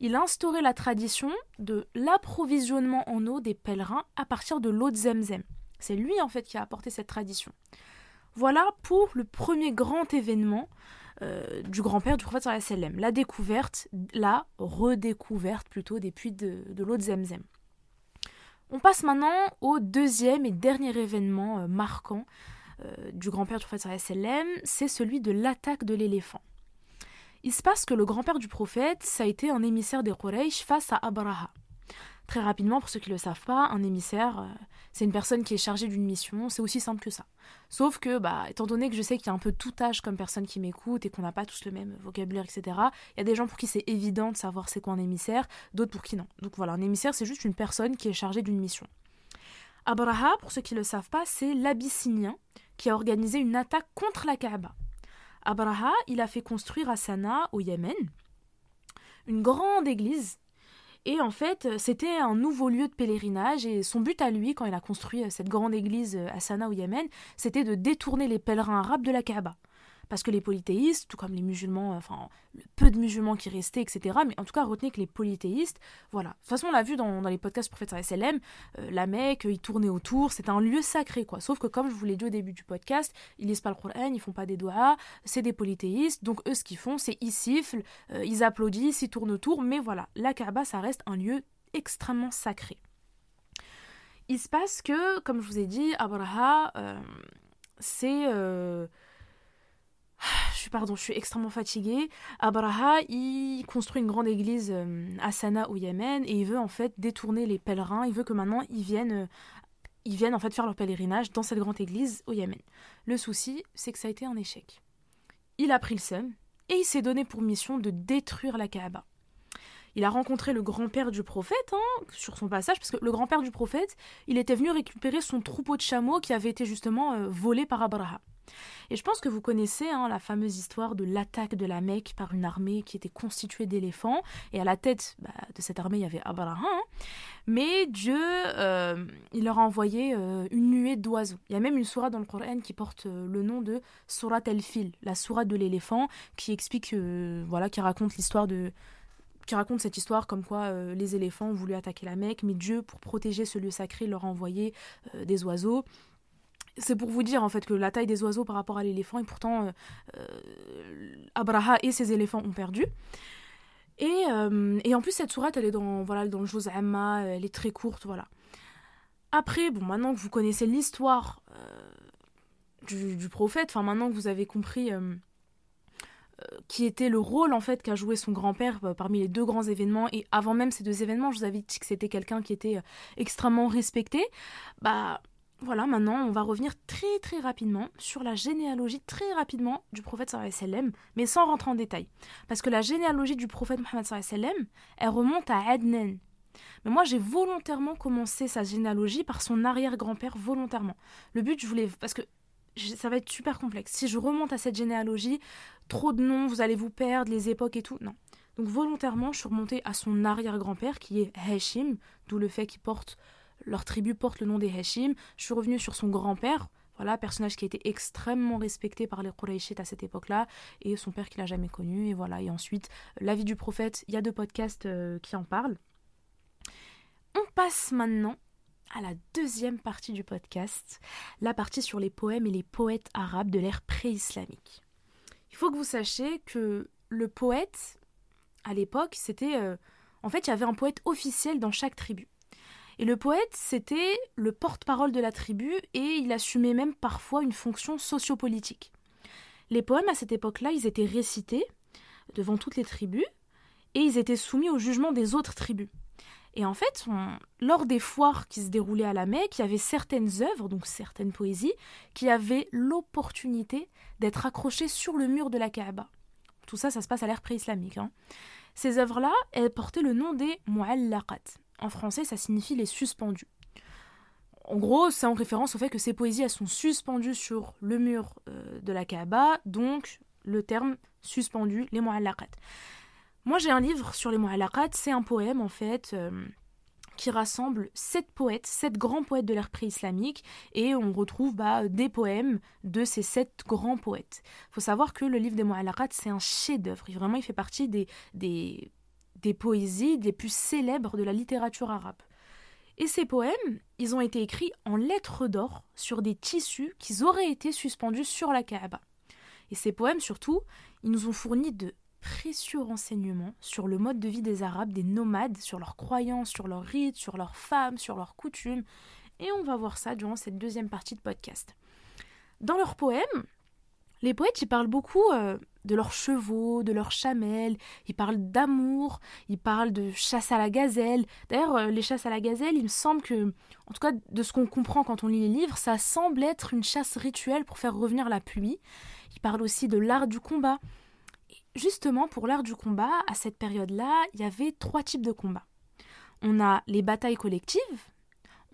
il a instauré la tradition de l'approvisionnement en eau des pèlerins à partir de l'eau de Zemzem. C'est lui en fait qui a apporté cette tradition. Voilà pour le premier grand événement euh, du grand-père du prophète sallam, la découverte, la redécouverte plutôt des puits de, l'eau de Zemzem. On passe maintenant au deuxième et dernier événement euh, marquant du grand-père du prophète sallam, c'est celui de l'attaque de l'éléphant. Il se passe que le grand-père du prophète, ça a été un émissaire des Quraysh face à Abraha. Très rapidement, pour ceux qui ne le savent pas, un émissaire, euh, c'est une personne qui est chargée d'une mission, c'est aussi simple que ça. Sauf que, bah, étant donné que je sais qu'il y a un peu tout âge comme personne qui m'écoute et qu'on n'a pas tous le même vocabulaire, etc., il y a des gens pour qui c'est évident de savoir c'est quoi un émissaire, d'autres pour qui non. Donc voilà, un émissaire, c'est juste une personne qui est chargée d'une mission. Abraha, pour ceux qui ne le savent pas, c'est l'Abyssinien qui a organisé une attaque contre la Kaaba. Abraha, il a fait construire à Sanaa, au Yémen, une grande église. Et en fait, c'était un nouveau lieu de pèlerinage et son but à lui, quand il a construit cette grande église à Sanaa au Yémen, c'était de détourner les pèlerins arabes de la Kaaba parce que les polythéistes, tout comme les musulmans, enfin le peu de musulmans qui restaient, etc. Mais en tout cas, retenez que les polythéistes, voilà. De toute façon, on l'a vu dans, les podcasts prophète SLM, euh, la Mecque, ils tournaient autour, c'était un lieu sacré, quoi. Sauf que comme je vous l'ai dit au début du podcast, ils lisent pas le Coran, ils font pas des doigts, c'est des polythéistes, donc eux, ce qu'ils font, c'est ils sifflent, euh, ils applaudissent, ils tournent autour, mais voilà, la Kaaba, ça reste un lieu extrêmement sacré. Il se passe que, comme je vous ai dit, Abraha, euh, c'est je suis pardon, je suis extrêmement fatiguée. Abraha, il construit une grande église euh, à Sanaa au Yémen et il veut en fait détourner les pèlerins. Il veut que maintenant ils viennent, euh, ils viennent en fait faire leur pèlerinage dans cette grande église au Yémen. Le souci, c'est que ça a été un échec. Il a pris le seum et il s'est donné pour mission de détruire la Kaaba. Il a rencontré le grand-père du prophète hein, sur son passage, parce que le grand-père du prophète, il était venu récupérer son troupeau de chameaux qui avait été justement euh, volé par Abraha. Et je pense que vous connaissez hein, la fameuse histoire de l'attaque de la Mecque par une armée qui était constituée d'éléphants. Et à la tête bah, de cette armée, il y avait Abraham. Hein. Mais Dieu, euh, il leur a envoyé euh, une nuée d'oiseaux. Il y a même une sourate dans le Coran qui porte euh, le nom de Surat el-Fil, la sourate de l'éléphant, qui explique, voilà, qui raconte l'histoire de qui raconte cette histoire comme quoi les éléphants ont voulu attaquer la Mecque, mais Dieu, pour protéger ce lieu sacré, leur a envoyé des oiseaux c'est pour vous dire en fait que la taille des oiseaux par rapport à l'éléphant et pourtant euh, euh, Abraha et ses éléphants ont perdu. Et, euh, et en plus cette sourate elle est dans voilà dans le Juz Amma, elle est très courte voilà. Après bon maintenant que vous connaissez l'histoire du, prophète, enfin maintenant que vous avez compris qui était le rôle en fait qu'a joué son grand-père parmi les deux grands événements et avant même ces deux événements, je vous avais dit que c'était quelqu'un qui était extrêmement respecté. Bah voilà, maintenant on va revenir très très rapidement sur la généalogie, très rapidement, du prophète sallam, mais sans rentrer en détail. Parce que la généalogie du prophète Mohammed sallam, elle remonte à Adnan. Mais moi j'ai volontairement commencé sa généalogie par son arrière-grand-père, volontairement. Le but, je voulais. Parce que ça va être super complexe. Si je remonte à cette généalogie, trop de noms, vous allez vous perdre, les époques et tout. Non. Donc volontairement, je suis remontée à son arrière-grand-père qui est Hashim, d'où le fait qu'il porte leur tribu porte le nom des Hashim. Je suis revenue sur son grand-père, voilà, personnage qui a été extrêmement respecté par les Qurayshites à cette époque-là, et son père qu'il n'a jamais connu, et voilà. Et ensuite, la vie du prophète, il y a deux podcasts euh, qui en parlent. On passe maintenant à la deuxième partie du podcast, la partie sur les poèmes et les poètes arabes de l'ère pré-islamique. Il faut que vous sachiez que le poète, à l'époque, c'était... Euh, en fait, il y avait un poète officiel dans chaque tribu. Et le poète, c'était le porte-parole de la tribu et il assumait même parfois une fonction sociopolitique. Les poèmes à cette époque-là, ils étaient récités devant toutes les tribus et ils étaient soumis au jugement des autres tribus. Et en fait, lors des foires qui se déroulaient à la Mecque, il y avait certaines œuvres, donc certaines poésies, qui avaient l'opportunité d'être accrochées sur le mur de la Kaaba. Tout ça, ça se passe à l'ère pré-islamique. Hein. Ces œuvres-là, elles portaient le nom des mu'allaqat. En français, ça signifie les suspendus. En gros, c'est en référence au fait que ces poésies, elles sont suspendues sur le mur euh, de la Kaaba, donc le terme suspendu, les mu'allaqat. Moi, j'ai un livre sur les mu'allaqat, c'est un poème en fait euh, qui rassemble sept poètes, sept grands poètes de l'ère pré-islamique, et on retrouve bah, des poèmes de ces sept grands poètes. Il faut savoir que le livre des mu'allaqat, c'est un chef-d'œuvre, vraiment il fait partie des, des des poésies des plus célèbres de la littérature arabe. Et ces poèmes, ils ont été écrits en lettres d'or sur des tissus qui auraient été suspendus sur la Kaaba. Et ces poèmes, surtout, ils nous ont fourni de précieux renseignements sur le mode de vie des Arabes, des nomades, sur leurs croyances, sur leurs rites, sur leurs femmes, sur leurs coutumes. Et on va voir ça durant cette deuxième partie de podcast. Dans leurs poèmes, les poètes y parlent beaucoup euh, de leurs chevaux, de leurs chamelles, ils parlent d'amour, ils parlent de chasse à la gazelle. D'ailleurs, euh, les chasses à la gazelle, il me semble que, en tout cas de ce qu'on comprend quand on lit les livres, ça semble être une chasse rituelle pour faire revenir la pluie. Ils parlent aussi de l'art du combat. justement, pour l'art du combat, à cette période-là, il y avait trois types de combats. On a les batailles collectives,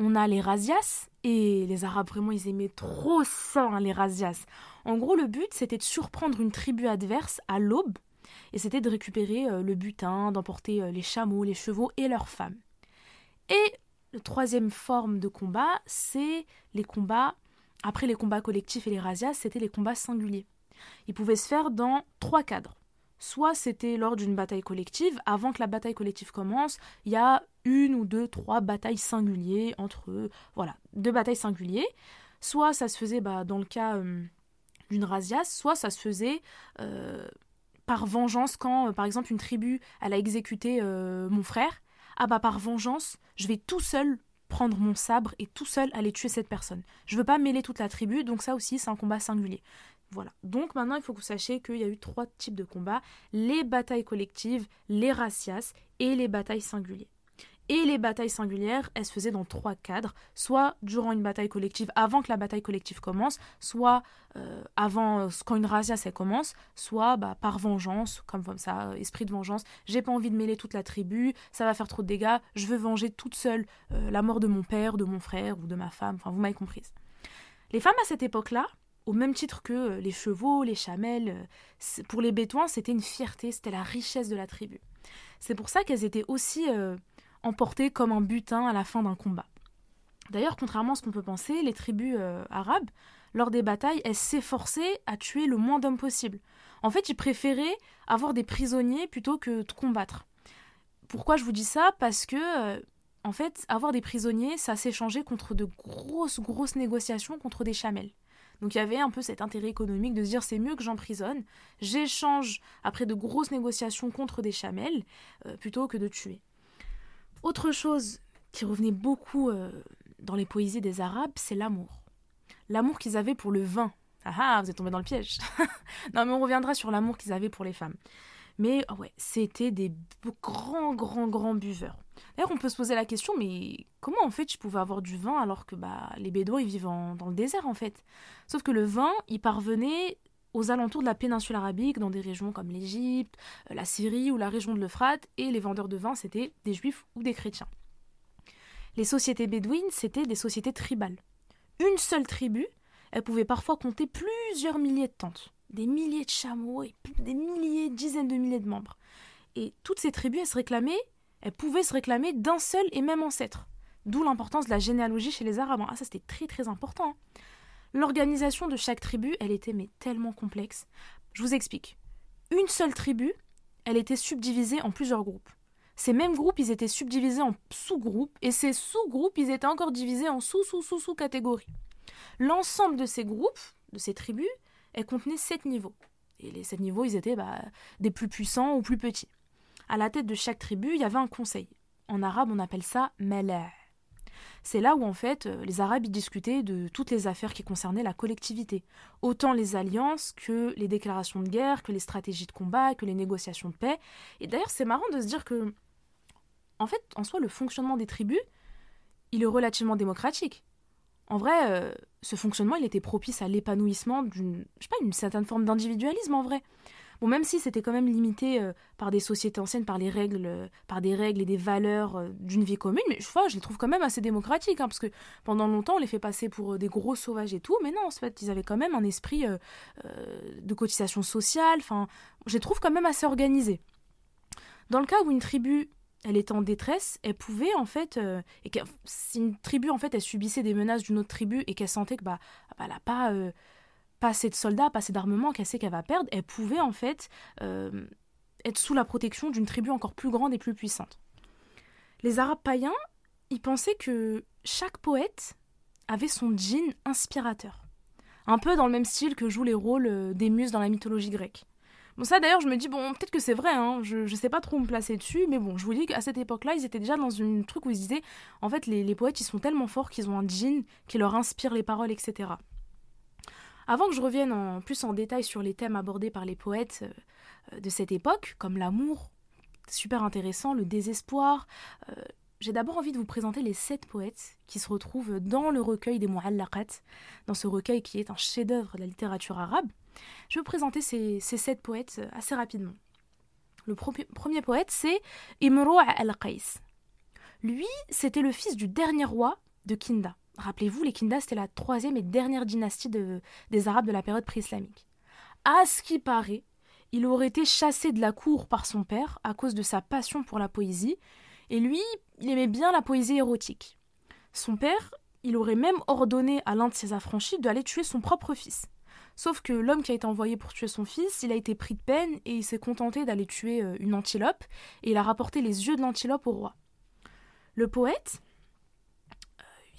on a les razzias, et les Arabes, vraiment, ils aimaient trop ça, hein, les razzias. En gros, le but, c'était de surprendre une tribu adverse à l'aube, et c'était de récupérer euh, le butin, d'emporter euh, les chameaux, les chevaux et leurs femmes. Et la troisième forme de combat, c'est les combats, après les combats collectifs et les razzias, c'était les combats singuliers. Ils pouvaient se faire dans trois cadres. Soit c'était lors d'une bataille collective, avant que la bataille collective commence, il y a une ou deux, trois batailles singulières entre, voilà, deux batailles singulières. Soit ça se faisait bah, dans le cas euh, d'une razzia, soit ça se faisait euh, par vengeance quand, euh, par exemple, une tribu, a exécuté mon frère. Ah bah par vengeance, je vais tout seul prendre mon sabre et tout seul aller tuer cette personne. Je veux pas mêler toute la tribu, donc ça aussi c'est un combat singulier. Voilà. Donc maintenant, il faut que vous sachiez qu'il y a eu trois types de combats les batailles collectives, les racias et les batailles singulières. Et les batailles singulières, elles se faisaient dans trois cadres, soit durant une bataille collective avant que la bataille collective commence, soit euh, avant euh, quand une razzia commence, soit bah, par vengeance, comme, comme ça, euh, esprit de vengeance. J'ai pas envie de mêler toute la tribu, ça va faire trop de dégâts, je veux venger toute seule la mort de mon père, de mon frère ou de ma femme, enfin vous m'avez comprise. Les femmes à cette époque-là, au même titre que les chevaux, les chamelles, pour les Bétouins, c'était une fierté, c'était la richesse de la tribu. C'est pour ça qu'elles étaient aussi emportées comme un butin à la fin d'un combat. D'ailleurs, contrairement à ce qu'on peut penser, les tribus euh, arabes, lors des batailles, elles s'efforçaient à tuer le moins d'hommes possible. En fait, ils préféraient avoir des prisonniers plutôt que de combattre. Pourquoi je vous dis ça? Parce que, euh, en fait, avoir des prisonniers, ça s'échangeait contre de grosses, grosses négociations contre des chamelles. Donc il y avait un peu cet intérêt économique de se dire c'est mieux que j'emprisonne, j'échange après de grosses négociations contre des chamelles, euh, plutôt que de tuer. Autre chose qui revenait beaucoup euh, dans les poésies des Arabes, c'est l'amour. L'amour qu'ils avaient pour le vin. Ah ah, vous êtes tombé dans le piège. non, mais on reviendra sur l'amour qu'ils avaient pour les femmes. Mais ah ouais, c'était des grands, grands, grands buveurs. D'ailleurs, on peut se poser la question, mais comment en fait je pouvais avoir du vin alors que bah, les Bédouins vivent dans le désert en fait? Sauf que le vin, il parvenait aux alentours de la péninsule arabique, dans des régions comme l'Égypte, euh, la Syrie ou la région de l'Euphrate, et les vendeurs de vin, c'était des juifs ou des chrétiens. Les sociétés bédouines, c'était des sociétés tribales. Une seule tribu, elle pouvait parfois compter plusieurs milliers de tentes, des milliers de chameaux et des milliers, dizaines de milliers de membres. Et toutes ces tribus, elles se réclamaient, elles pouvaient se réclamer d'un seul et même ancêtre. D'où l'importance de la généalogie chez les Arabes. Ah, ça c'était très très important. Hein. L'organisation de chaque tribu, elle était mais tellement complexe. Je vous explique. Une seule tribu, elle était subdivisée en plusieurs groupes. Ces mêmes groupes, ils étaient subdivisés en sous-groupes, et ces sous-groupes, ils étaient encore divisés en sous-sous-sous-sous-catégories. L'ensemble de ces groupes, de ces tribus, elles contenaient sept niveaux. Et les sept niveaux, ils étaient bah, des plus puissants ou plus petits. À la tête de chaque tribu, il y avait un conseil. En arabe, on appelle ça Melah c'est là où en fait euh, les Arabes discutaient de toutes les affaires qui concernaient la collectivité, autant les alliances que les déclarations de guerre, que les stratégies de combat, que les négociations de paix. Et d'ailleurs c'est marrant de se dire que, en fait, en soi, le fonctionnement des tribus, il est relativement démocratique. En vrai, euh, ce fonctionnement, il était propice à l'épanouissement d'une, je sais pas, une certaine forme d'individualisme en vrai. Bon, même si c'était quand même limité euh, par des sociétés anciennes, par les règles, euh, par des règles et des valeurs euh, d'une vie commune, mais je, je les trouve quand même assez démocratiques, hein, parce que pendant longtemps, on les fait passer pour des gros sauvages et tout, mais non, en fait, ils avaient quand même un esprit de cotisation sociale, enfin, je les trouve quand même assez organisés. Dans le cas où une tribu elle était en détresse, elle pouvait en fait, et si une tribu en fait elle subissait des menaces d'une autre tribu et qu'elle sentait que bah, bah elle n'a pas pas assez de soldats, pas assez d'armement, qu'elle sait qu'elle va perdre, elle pouvait en fait euh, être sous la protection d'une tribu encore plus grande et plus puissante. Les Arabes païens, ils pensaient que chaque poète avait son djinn inspirateur. Un peu dans le même style que jouent les rôles euh, des muses dans la mythologie grecque. Bon, ça d'ailleurs, je me dis, bon, peut-être que c'est vrai, hein, je, ne sais pas trop me placer dessus, mais bon, je vous dis qu'à cette époque-là, ils étaient déjà dans un truc où ils disaient, en fait, les, les poètes, ils sont tellement forts qu'ils ont un djinn qui leur inspire les paroles, etc. Avant que je revienne en plus en détail sur les thèmes abordés par les poètes de cette époque, comme l'amour, super intéressant, le désespoir, j'ai d'abord envie de vous présenter les sept poètes qui se retrouvent dans le recueil des Mu'allaqat, dans ce recueil qui est un chef-d'œuvre de la littérature arabe. Je vais vous présenter ces, sept poètes assez rapidement. Le premier poète, c'est Imru' al-Qais. Lui, c'était le fils du dernier roi de Kinda. Rappelez-vous, les Kinda, c'était la troisième et dernière dynastie des Arabes de la période pré-islamique. À ce qui paraît, il aurait été chassé de la cour par son père à cause de sa passion pour la poésie, et lui, il aimait bien la poésie érotique. Son père, il aurait même ordonné à l'un de ses affranchis d'aller tuer son propre fils. Sauf que l'homme qui a été envoyé pour tuer son fils, il a été pris de peine et il s'est contenté d'aller tuer euh, une antilope, et il a rapporté les yeux de l'antilope au roi. Le poète,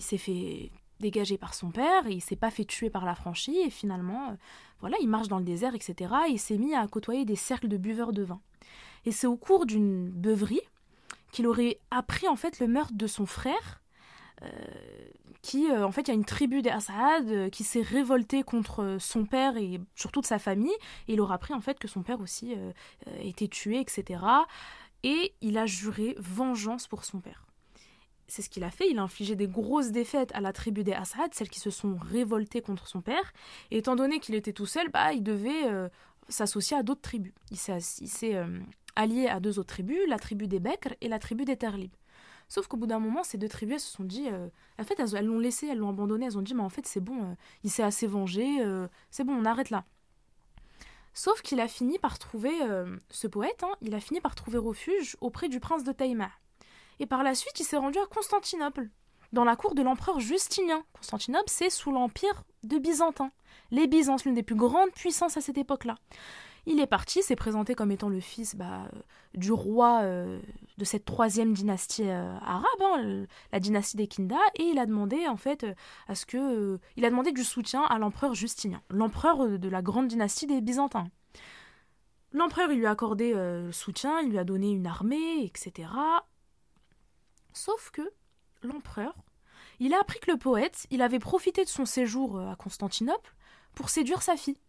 il s'est fait dégager par son père, il s'est pas fait tuer par l'affranchi, et finalement, euh, voilà, il marche dans le désert, etc., et il s'est mis à côtoyer des cercles de buveurs de vin. Et c'est au cours d'une beuverie qu'il aurait appris en fait le meurtre de son frère, euh, qui euh, en fait il y a une tribu des Assad qui s'est révoltée contre son père et surtout de sa famille, et il aurait appris en fait que son père aussi était tué, etc. Et il a juré vengeance pour son père. C'est ce qu'il a fait, il a infligé des grosses défaites à la tribu des Assad, celles qui se sont révoltées contre son père, et étant donné qu'il était tout seul, bah, il devait s'associer à d'autres tribus. Il s'est alliés à deux autres tribus, la tribu des Bekr et la tribu des Terlib. Sauf qu'au bout d'un moment, ces deux tribus elles se sont dit, euh, en fait, elles l'ont laissé, elles l'ont abandonné, elles ont dit, mais en fait, c'est bon, euh, il s'est assez vengé, euh, c'est bon, on arrête là. Sauf qu'il a fini par trouver, ce poète, hein, il a fini par trouver refuge auprès du prince de Taïma. Et par la suite, il s'est rendu à Constantinople, dans la cour de l'empereur Justinien. Constantinople, c'est sous l'empire de Byzantin. Les Byzances, l'une des plus grandes puissances à cette époque-là. Il est parti, s'est présenté comme étant le fils bah, du roi euh, de cette troisième dynastie euh, arabe, hein, la dynastie des Kinda, et il a demandé en fait euh, à ce que il a demandé du soutien à l'empereur Justinien, l'empereur de la grande dynastie des Byzantins. L'empereur lui a accordé soutien, il lui a donné une armée, etc. Sauf que l'empereur, il a appris que le poète, il avait profité de son séjour à Constantinople pour séduire sa fille.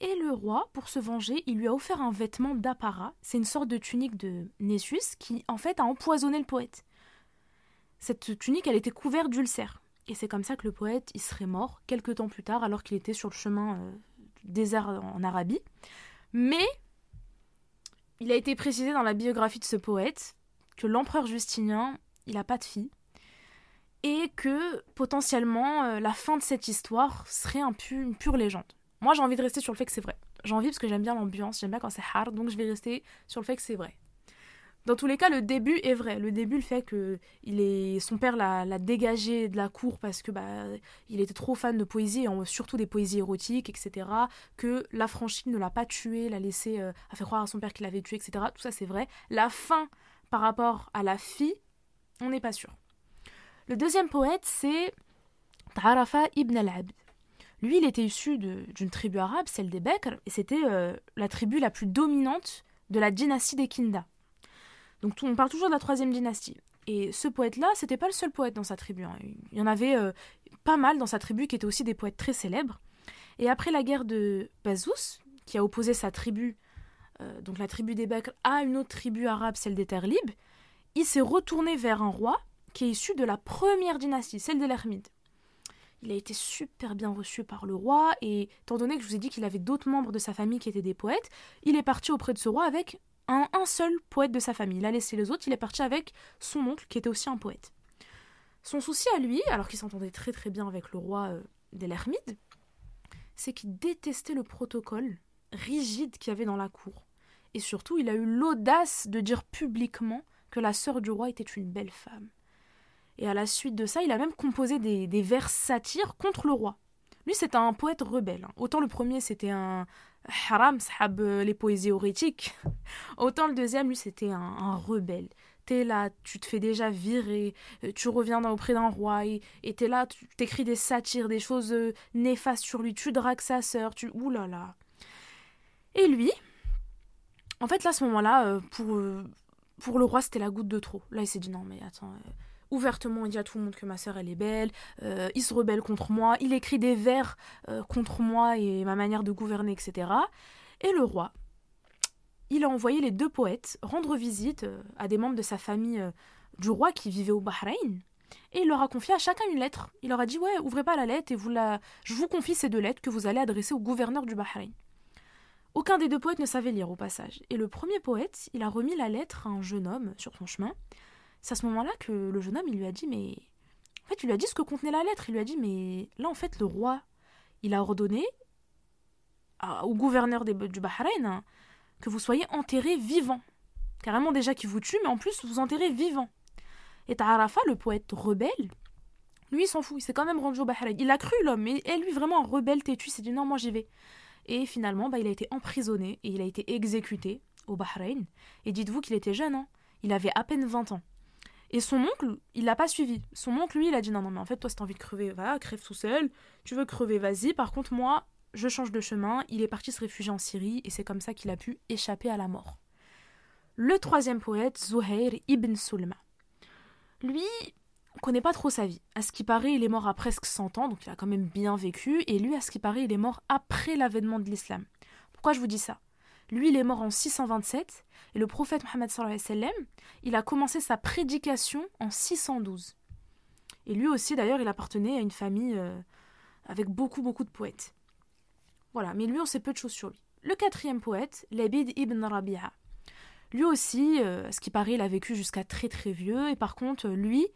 Et le roi, pour se venger, il lui a offert un vêtement d'apparat. C'est une sorte de tunique de Nessus qui, en fait, a empoisonné le poète. Cette tunique, elle était couverte d'ulcères. Et c'est comme ça que le poète, il serait mort quelque temps plus tard, alors qu'il était sur le chemin euh, désert en Arabie. Mais il a été précisé dans la biographie de ce poète que l'empereur Justinien, il n'a pas de fille. Et que potentiellement, euh, la fin de cette histoire serait un une pure légende. Moi, j'ai envie de rester sur le fait que c'est vrai. J'ai envie parce que j'aime bien l'ambiance, j'aime bien quand c'est hard, donc je vais rester sur le fait que c'est vrai. Dans tous les cas, le début est vrai. Le début, le fait que il est... son père l'a dégagé de la cour parce que bah, il était trop fan de poésie, surtout des poésies érotiques, etc. Que l'affranchi ne l'a pas tué, l'a laissé, euh, a fait croire à son père qu'il l'avait tué, etc. Tout ça, c'est vrai. La fin par rapport à la fille, on n'est pas sûr. Le deuxième poète, c'est Tarafa ibn al-Abd. Lui, il était issu d'une tribu arabe, celle des Bekr, et c'était euh, la tribu la plus dominante de la dynastie des Kinda. Donc on parle toujours de la troisième dynastie. Et ce poète-là, c'était pas le seul poète dans sa tribu. Hein. Il y en avait euh, pas mal dans sa tribu qui étaient aussi des poètes très célèbres. Et après la guerre de Bazous, qui a opposé sa tribu, euh, donc la tribu des Bekr, à une autre tribu arabe, celle des Terlib, il s'est retourné vers un roi qui est issu de la première dynastie, celle des Lermides. Il a été super bien reçu par le roi, et étant donné que je vous ai dit qu'il avait d'autres membres de sa famille qui étaient des poètes, il est parti auprès de ce roi avec un, seul poète de sa famille. Il a laissé les autres, il est parti avec son oncle qui était aussi un poète. Son souci à lui, alors qu'il s'entendait très très bien avec le roi euh, des Lermides, c'est qu'il détestait le protocole rigide qu'il y avait dans la cour. Et surtout, il a eu l'audace de dire publiquement que la sœur du roi était une belle femme. Et à la suite de ça, il a même composé des, vers satires contre le roi. Lui, c'était un poète rebelle. Hein. Autant le premier, c'était un haram, sahab, euh, les poésies hérétiques. Autant le deuxième, lui, c'était un, rebelle. T'es là, tu te fais déjà virer, euh, tu reviens auprès d'un roi, et t'es là, tu t'écris des satires, des choses euh, néfastes sur lui, tu dragues sa sœur, tu... Ouh là là. Et lui, en fait, là, à ce moment-là, pour, pour le roi, c'était la goutte de trop. Là, il s'est dit, non, mais attends ouvertement il dit à tout le monde que ma sœur elle est belle, euh, il se rebelle contre moi, il écrit des vers euh, contre moi et ma manière de gouverner, etc. Et le roi, il a envoyé les deux poètes rendre visite euh, à des membres de sa famille du roi qui vivait au Bahreïn. Et il leur a confié à chacun une lettre. Il leur a dit Ouais, ouvrez pas la lettre et vous la... je vous confie ces deux lettres que vous allez adresser au gouverneur du Bahreïn. Aucun des deux poètes ne savait lire au passage. Et le premier poète, il a remis la lettre à un jeune homme sur son chemin. C'est à ce moment-là que le jeune homme, il lui a dit Mais. En fait, il lui a dit ce que contenait la lettre. Il lui a dit Mais là, en fait, le roi, il a ordonné au gouverneur du Bahreïn hein, que vous soyez enterré vivant. Carrément déjà qu'il vous tue, mais en plus, vous enterrez vivant. Et Ta'arafa, le poète rebelle, lui, il s'en fout, il s'est quand même rendu au Bahreïn. Il a cru l'homme, mais lui, vraiment un rebelle têtu, s'est dit non, moi j'y vais. Et finalement, bah, il a été emprisonné et il a été exécuté au Bahreïn. Et dites-vous qu'il était jeune, hein il avait à peine 20 ans. Et son oncle, il l'a pas suivi. Son oncle, lui, il a dit non, non, mais en fait, toi, si t'as envie de crever, va, crève tout seul. Tu veux crever, vas-y. Par contre, moi, je change de chemin. Il est parti se réfugier en Syrie et c'est comme ça qu'il a pu échapper à la mort. Le troisième poète, Zuhair ibn Sulma. Lui, on connaît pas trop sa vie. À ce qui paraît, il est mort à presque 100 ans, donc il a quand même bien vécu. Et lui, à ce qui paraît, il est mort après l'avènement de l'islam. Pourquoi je vous dis ça? Lui, il est mort en 627, et le prophète Mohammed sallam, il a commencé sa prédication en 612. Et lui aussi, d'ailleurs, il appartenait à une famille euh, avec beaucoup, beaucoup de poètes. Voilà, mais lui, on sait peu de choses sur lui. Le quatrième poète, Labid ibn Rabi'a. Lui aussi, euh, à ce qui paraît, il a vécu jusqu'à très très vieux, et par contre, lui,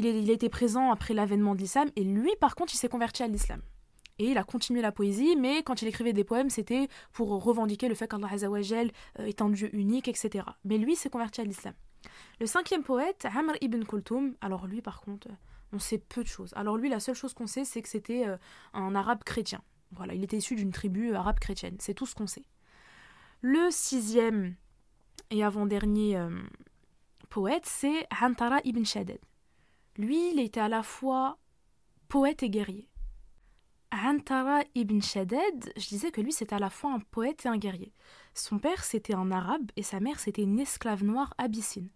il, il était présent après l'avènement de l'islam, et lui, par contre, il s'est converti à l'islam. Et il a continué la poésie, mais quand il écrivait des poèmes, c'était pour revendiquer le fait qu'Allah Azzawajal euh, est un dieu unique, etc. Mais lui s'est converti à l'islam. Le cinquième poète, Amr ibn Kultum, alors lui, par contre, on sait peu de choses. Alors lui, la seule chose qu'on sait, c'est que c'était euh, un arabe chrétien. Voilà, il était issu d'une tribu arabe chrétienne. C'est tout ce qu'on sait. Le sixième et avant-dernier euh, poète, c'est Hantara ibn Shaddad. Lui, il était à la fois poète et guerrier. Antara ibn Shaddad, je disais que lui c'était à la fois un poète et un guerrier. Son père c'était un arabe et sa mère c'était une esclave noire abyssine.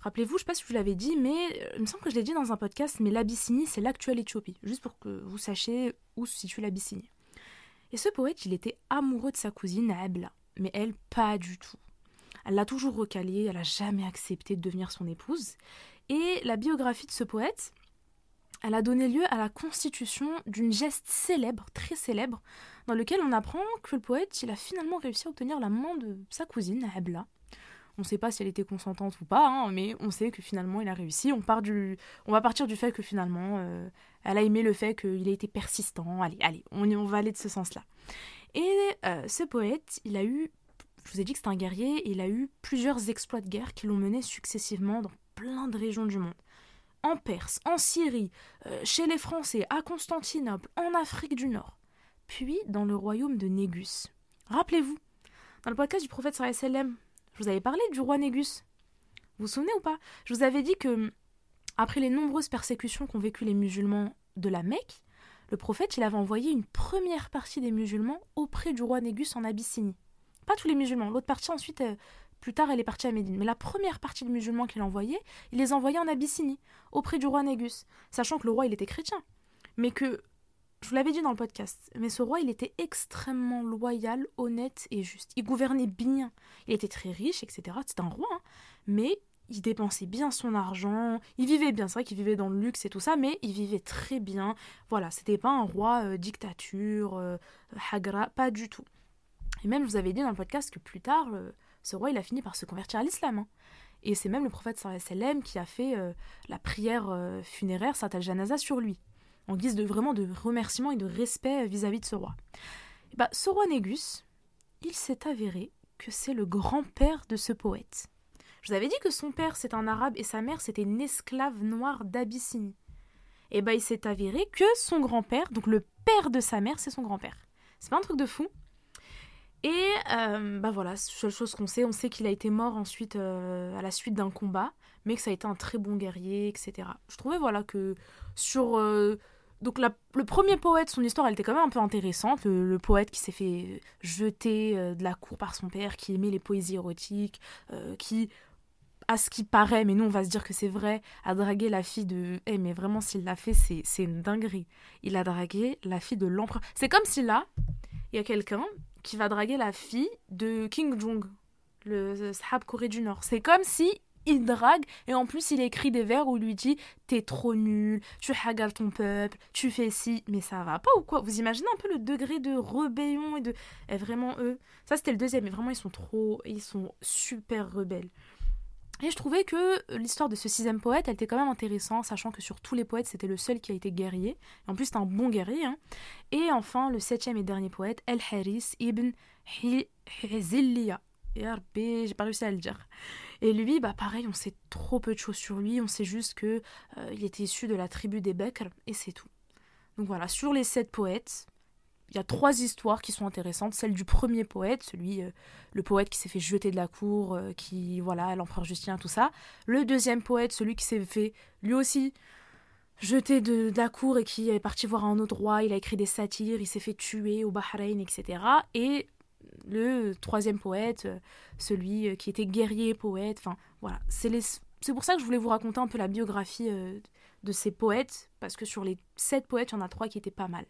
Rappelez-vous, je ne sais pas si vous l'avais dit, mais euh, il me semble que je l'ai dit dans un podcast, mais l'Abyssinie c'est l'actuelle Éthiopie, juste pour que vous sachiez où se situe l'Abyssinie. Et ce poète, il était amoureux de sa cousine Abla, mais elle pas du tout. Elle l'a toujours recalé, elle n'a jamais accepté de devenir son épouse. Et la biographie de ce poète, elle a donné lieu à la constitution d'une geste célèbre, très célèbre, dans lequel on apprend que le poète, il a finalement réussi à obtenir la main de sa cousine, Abla. On ne sait pas si elle était consentante ou pas, hein, mais on sait que finalement il a réussi. On, part du, on va partir du fait que finalement euh, elle a aimé le fait qu'il a été persistant. Allez, allez, on, va aller de ce sens-là. Et euh, ce poète, il a eu, je vous ai dit que c'était un guerrier, il a eu plusieurs exploits de guerre qui l'ont mené successivement dans plein de régions du monde. En Perse, en Syrie, euh, chez les Français, à Constantinople, en Afrique du Nord, puis dans le royaume de Négus. Rappelez-vous, dans le podcast du prophète sallam, je vous avais parlé du roi Négus. Vous vous souvenez ou pas? Je vous avais dit que, après les nombreuses persécutions qu'ont vécues les musulmans de la Mecque, le prophète il avait envoyé une première partie des musulmans auprès du roi Négus en Abyssinie. Pas tous les musulmans, l'autre partie ensuite euh, plus tard, elle est partie à Médine. Mais la première partie des musulmans qu'il envoyait, il les envoyait en Abyssinie, auprès du roi Négus, sachant que le roi, il était chrétien. Mais que, je vous l'avais dit dans le podcast, mais ce roi, il était extrêmement loyal, honnête et juste. Il gouvernait bien. Il était très riche, etc. C'était un roi, hein. mais il dépensait bien son argent, il vivait bien, c'est vrai qu'il vivait dans le luxe et tout ça, mais il vivait très bien. Voilà, c'était pas un roi euh, dictature, euh, hagra, pas du tout. Et même, je vous avais dit dans le podcast que plus tard, ce roi, il a fini par se convertir à l'islam. Hein. Et c'est même le prophète sallam qui a fait euh, la prière euh, funéraire Sat al-Janaza sur lui, en guise de vraiment de remerciement et de respect vis-à-vis de ce roi. Et bah, ce roi Négus, il s'est avéré que c'est le grand-père de ce poète. Je vous avais dit que son père c'est un arabe et sa mère c'était une esclave noire d'Abyssinie. Et bah il s'est avéré que son grand-père, donc le père de sa mère, c'est son grand-père. C'est pas un truc de fou? Et euh, bah voilà, seule chose qu'on sait, on sait qu'il a été mort ensuite euh, à la suite d'un combat, mais que ça a été un très bon guerrier, etc. Je trouvais voilà que sur euh, donc le premier poète, son histoire, elle était quand même un peu intéressante. Le, poète qui s'est fait jeter de la cour par son père, qui aimait les poésies érotiques, qui à ce qui paraît, mais nous on va se dire que c'est vrai, a dragué la fille de. Eh, mais vraiment, s'il l'a fait, c'est une dinguerie. Il a dragué la fille de l'empereur. C'est comme si là, il y a quelqu'un qui va draguer la fille de King Jong, le Sahab Corée du Nord. C'est comme si il drague et en plus il écrit des vers où il lui dit t'es trop nul, tu hagales ton peuple, tu fais ci, mais ça va pas ou quoi? Vous imaginez un peu le degré de rébellion et de et vraiment eux. Ça c'était le deuxième, mais vraiment ils sont trop, ils sont super rebelles. Et je trouvais que l'histoire de ce sixième poète, elle était quand même intéressante, sachant que sur tous les poètes, c'était le seul qui a été guerrier. Et en plus, c'est un bon guerrier. Hein. Et enfin, le septième et dernier poète, El Haris ibn Hizilliya. J'ai pas réussi à le dire. Et lui, bah pareil, on sait trop peu de choses sur lui. On sait juste que euh, il était issu de la tribu des Bekr et c'est tout. Donc voilà, sur les sept poètes, y a trois histoires qui sont intéressantes. Celle du premier poète, celui, euh, le poète qui s'est fait jeter de la cour, euh, qui, voilà, l'empereur Justin, tout ça. Le deuxième poète, celui qui s'est fait, lui aussi, jeter de, la cour et qui est parti voir un autre roi. Il a écrit des satires, il s'est fait tuer au Bahreïn, etc. Et le troisième poète, euh, celui qui était guerrier, poète, enfin voilà. C'est pour ça que je voulais vous raconter un peu la biographie de ces poètes, parce que sur les sept poètes, il y en a trois qui étaient pas mal.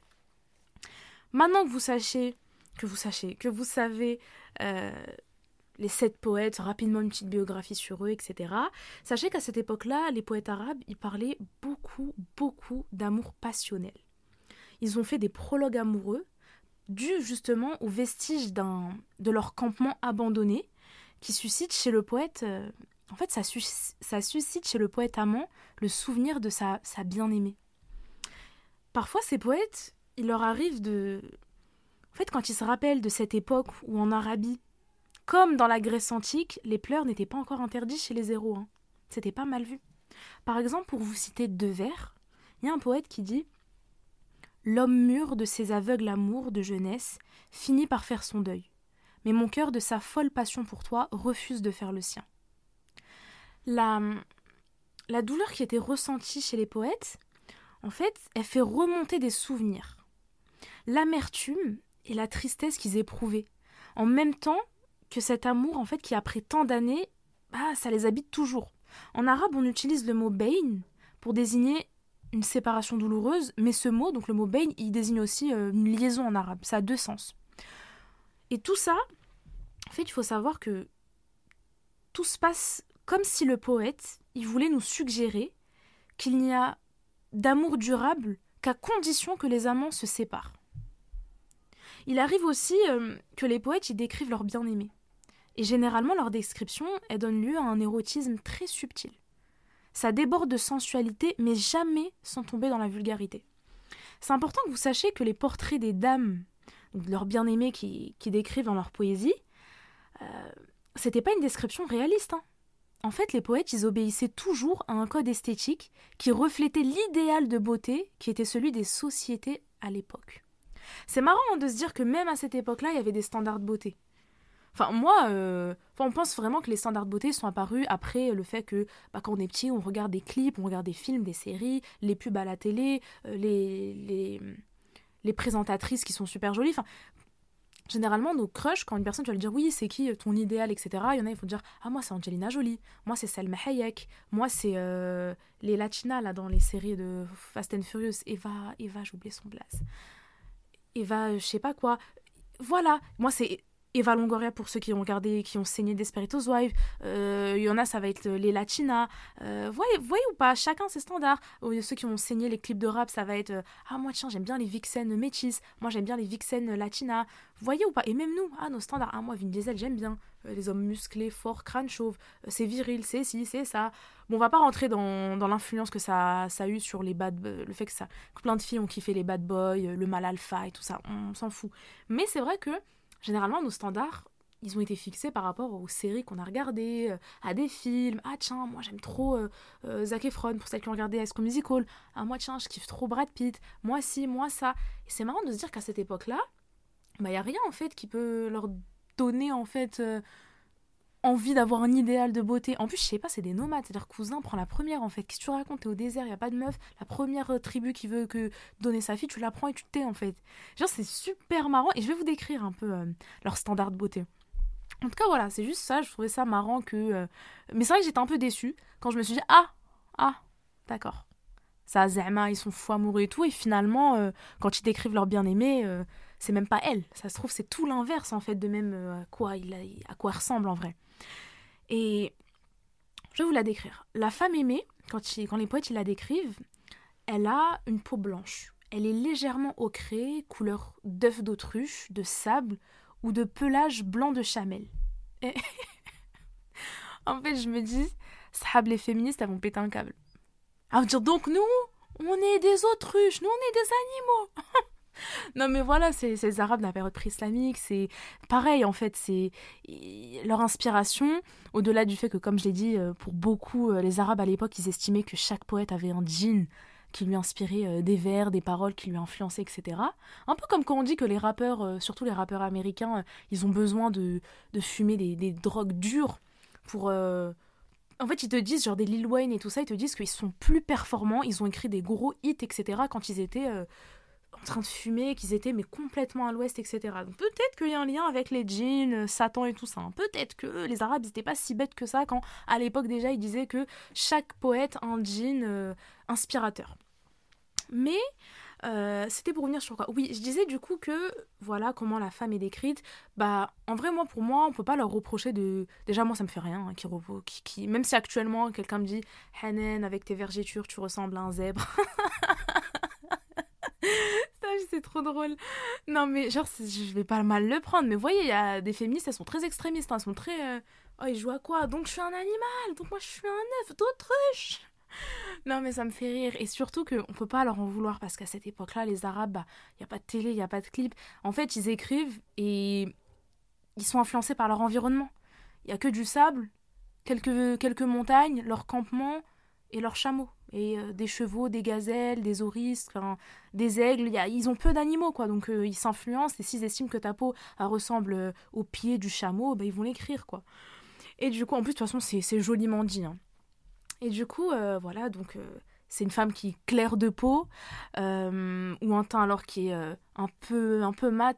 Maintenant que vous sachez, que vous sachez, que vous savez les sept poètes, rapidement une petite biographie sur eux, etc. Sachez qu'à cette époque-là, les poètes arabes, ils parlaient beaucoup, beaucoup d'amour passionnel. Ils ont fait des prologues amoureux dû justement aux vestiges de leur campement abandonné qui suscite chez le poète euh, en fait ça, ça, suscite chez le poète amant le souvenir de sa, sa bien-aimée. Parfois ces poètes, il leur arrive de en fait quand ils se rappellent de cette époque où en Arabie comme dans la Grèce antique, les pleurs n'étaient pas encore interdits chez les héros. Hein. C'était pas mal vu. Par exemple, pour vous citer deux vers, il y a un poète qui dit L'homme mûr de ses aveugles amours de jeunesse finit par faire son deuil, mais mon cœur de sa folle passion pour toi refuse de faire le sien. La, la douleur qui était ressentie chez les poètes, en fait, elle fait remonter des souvenirs. L'amertume et la tristesse qu'ils éprouvaient, en même temps que cet amour, en fait, qui après tant d'années, bah, ça les habite toujours. En arabe, on utilise le mot bain pour désigner une séparation douloureuse, mais ce mot, donc le mot bain, il désigne aussi euh, une liaison en arabe. Ça a deux sens. Et tout ça, en fait, il faut savoir que tout se passe comme si le poète, il voulait nous suggérer qu'il n'y a d'amour durable qu'à condition que les amants se séparent. Il arrive aussi euh, que les poètes y décrivent leur bien-aimé. Et généralement, leur description, elle donne lieu à un érotisme très subtil. Ça déborde de sensualité, mais jamais sans tomber dans la vulgarité. C'est important que vous sachiez que les portraits des dames, de leurs bien-aimés qui, décrivent dans leur poésie, euh, c'était pas une description réaliste. Hein. En fait, les poètes, ils obéissaient toujours à un code esthétique qui reflétait l'idéal de beauté qui était celui des sociétés à l'époque. C'est marrant hein, de se dire que même à cette époque-là, il y avait des standards de beauté. Enfin, moi, euh, on pense vraiment que les standards de beauté sont apparus après le fait que bah, quand on est petit, on regarde des clips, on regarde des films, des séries, les pubs à la télé, euh, les, les, les, présentatrices qui sont super jolies. Enfin, généralement, nos crushs, quand une personne, tu vas lui dire oui, c'est qui euh, ton idéal, etc., il y en a, il faut dire ah, moi, c'est Angelina Jolie, moi, c'est Selma Hayek, moi, c'est les Latinas, là, dans les séries de Fast and Furious, Eva, Eva, j'ai oublié son blaze. Eva, je sais pas quoi. Voilà, moi, c'est Eva Longoria pour ceux qui ont regardé, qui ont saigné Desperitos Wives. Euh, il y en a, ça va être les Latinas. Euh, voyez, voyez ou pas, chacun ses standards. ceux qui ont saigné les clips de rap, ça va être euh, Ah, moi, tiens, j'aime bien les vixen métis. Moi, j'aime bien les vixen latinas. Voyez ou pas Et même nous, ah, nos standards. Ah, moi, Vin Diesel, j'aime bien. les hommes musclés, forts, crâne chauve. c'est viril, c'est ci, c'est ça. Bon, on va pas rentrer dans, dans l'influence que ça, ça a eu sur les bad. le fait que, ça, que plein de filles ont kiffé les bad boys, le mal alpha et tout ça. On s'en fout. Mais c'est vrai que généralement, nos standards, ils ont été fixés par rapport aux séries qu'on a regardées, euh, à des films. Ah tiens, moi j'aime trop euh, euh, Zac Efron pour celles qui ont regardé High School Musical. Ah moi tiens, je kiffe trop Brad Pitt. Moi si, moi ça. Et c'est marrant de se dire qu'à cette époque-là, bah il y a rien en fait qui peut leur donner en fait envie d'avoir un idéal de beauté. En plus, je sais pas, c'est des nomades. C'est-à-dire, cousin prend la première, en fait. Qu'est-ce que tu racontes T'es au désert, n'y a pas de meuf. La première euh, tribu qui veut que donner sa fille, tu la prends et tu tais, en fait. Genre, c'est super marrant. Et je vais vous décrire un peu euh, leur standard de beauté. En tout cas, voilà, c'est juste ça. Je trouvais ça marrant que. Euh, mais c'est vrai que j'étais un peu déçue quand je me suis dit Ah, ah, d'accord. Ça, Zema, ils sont fous amoureux et tout. Et finalement, quand ils décrivent leur bien-aimé, c'est même pas elle. Ça se trouve, c'est tout l'inverse, en fait, de même à, quoi il à quoi ressemble en vrai. Et je vais vous la décrire. La femme aimée, quand, les poètes la décrivent, elle a une peau blanche. Elle est légèrement ocrée, couleur d'œuf d'autruche, de sable ou de pelage blanc de chamel. en fait, je me dis, sahab, les féministes, elles vont péter un câble. À dire, donc nous, on est des autruches, nous, on est des animaux. non mais voilà, c'est les Arabes de la période pré-islamique, c'est pareil en fait, c'est leur inspiration, au-delà du fait que comme je l'ai dit, euh, pour beaucoup, euh, les Arabes à l'époque, ils estimaient que chaque poète avait un djinn qui lui inspirait euh, des vers, des paroles qui lui influençaient, etc. Un peu comme quand on dit que les rappeurs, surtout les rappeurs américains, ils ont besoin de, de fumer des, des, drogues dures pour... En fait, ils te disent, genre des Lil Wayne et tout ça, ils te disent qu'ils sont plus performants, ils ont écrit des gros hits, etc. quand ils étaient en train de fumer, qu'ils étaient mais complètement à l'ouest, etc. Donc peut-être qu'il y a un lien avec les djinns, euh, Satan et tout ça. Hein. Peut-être que les Arabes n'étaient pas si bêtes que ça quand à l'époque déjà ils disaient que chaque poète a un djinn euh, inspirateur. Mais euh, c'était pour revenir sur quoi? Oui, je disais du coup que voilà comment la femme est décrite. Bah, en vrai, moi, pour moi, on peut pas leur reprocher de. Déjà, moi, ça me fait rien. Hein, qui, qui, Même si actuellement, quelqu'un me dit Hanen, avec tes vergetures, tu ressembles à un zèbre. c'est trop drôle. Non, mais genre, je vais pas mal le prendre. Mais vous voyez, il y a des féministes, elles sont très extrémistes. Hein, elles sont très. Euh, oh, ils jouent à quoi? Donc, je suis un animal. Donc, moi, je suis un œuf d'autruche. Non, mais ça me fait rire. Et surtout qu'on peut pas leur en vouloir parce qu'à cette époque-là, les Arabes, il bah, n'y a pas de télé, il n'y a pas de clip. En fait, ils écrivent et ils sont influencés par leur environnement. Il y a que du sable, quelques, quelques montagnes, leur campement et leurs chameaux et euh, des chevaux, des gazelles, des oryx, des aigles. Y a, ils ont peu d'animaux, quoi. Donc euh, ils s'influencent. Et s'ils estiment que ta peau ressemble euh, au pied du chameau, bah, ils vont l'écrire, quoi. Et du coup, en plus, de toute façon, c'est joliment dit. Hein. Et du coup, voilà, donc c'est une femme qui est claire de peau euh, ou un teint alors qui est euh, un peu un peu mat.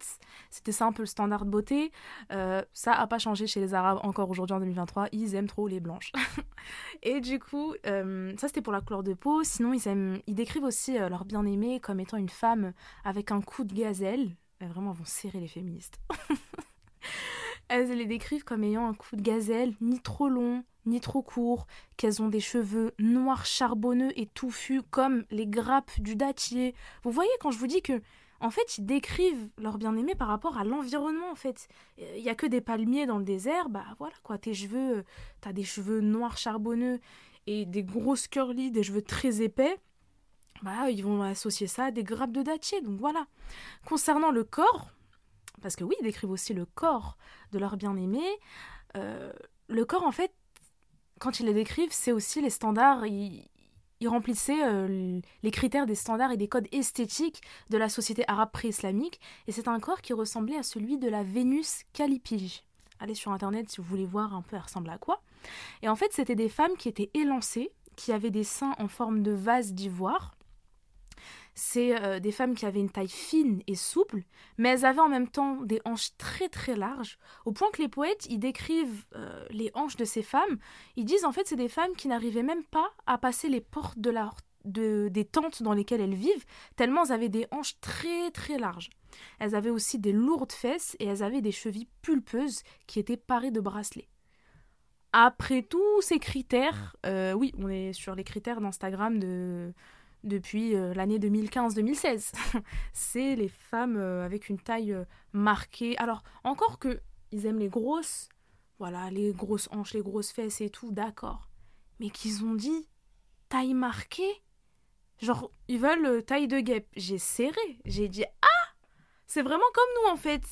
C'était ça un peu le standard de beauté. Euh, ça a pas changé chez les arabes encore aujourd'hui en 2023 ils aiment trop les blanches. Et du coup ça c'était pour la couleur de peau. Sinon ils décrivent aussi leur bien-aimée comme étant une femme avec un coup de gazelle. Vraiment vont serrer les féministes elles les décrivent comme ayant un coup de gazelle ni trop long ni trop courts, qu'elles ont des cheveux noirs charbonneux et touffus comme les grappes du dattier. Vous voyez quand je vous dis que en fait, ils décrivent leur bien-aimé par rapport à l'environnement, en fait. Il y a que des palmiers dans le désert, bah voilà, quoi, tes cheveux, t'as des cheveux noirs charbonneux et des grosses curly, des cheveux très épais, bah ils vont associer ça à des grappes de dattier, donc voilà. Concernant le corps, parce que oui, ils décrivent aussi le corps de leur bien-aimé, euh, le corps, en fait, quand ils les décrivent, c'est aussi les standards. Ils, remplissaient euh, les critères des standards et des codes esthétiques de la société arabe pré-islamique. Et c'est un corps qui ressemblait à celui de la Vénus Calipige. Allez sur internet si vous voulez voir un peu, elle ressemble à quoi. Et en fait, c'était des femmes qui étaient élancées, qui avaient des seins en forme de vase d'ivoire, c'est euh, des femmes qui avaient une taille fine et souple, mais elles avaient en même temps des hanches très très larges, au point que les poètes, ils décrivent euh, les hanches de ces femmes, ils disent en fait c'est des femmes qui n'arrivaient même pas à passer les portes de la, de, des tentes dans lesquelles elles vivent, tellement elles avaient des hanches très très larges. Elles avaient aussi des lourdes fesses et elles avaient des chevilles pulpeuses qui étaient parées de bracelets. Après tous ces critères, euh, oui, on est sur les critères d'Instagram de, depuis euh, l'année 2015-2016. c'est les femmes euh, avec une taille euh, marquée. Alors, encore que ils aiment les grosses, voilà, les grosses hanches, les grosses fesses et tout, d'accord. Mais qu'ils ont dit taille marquée? Genre, ils veulent taille de guêpe. J'ai serré. J'ai dit Ah C'est vraiment comme nous en fait.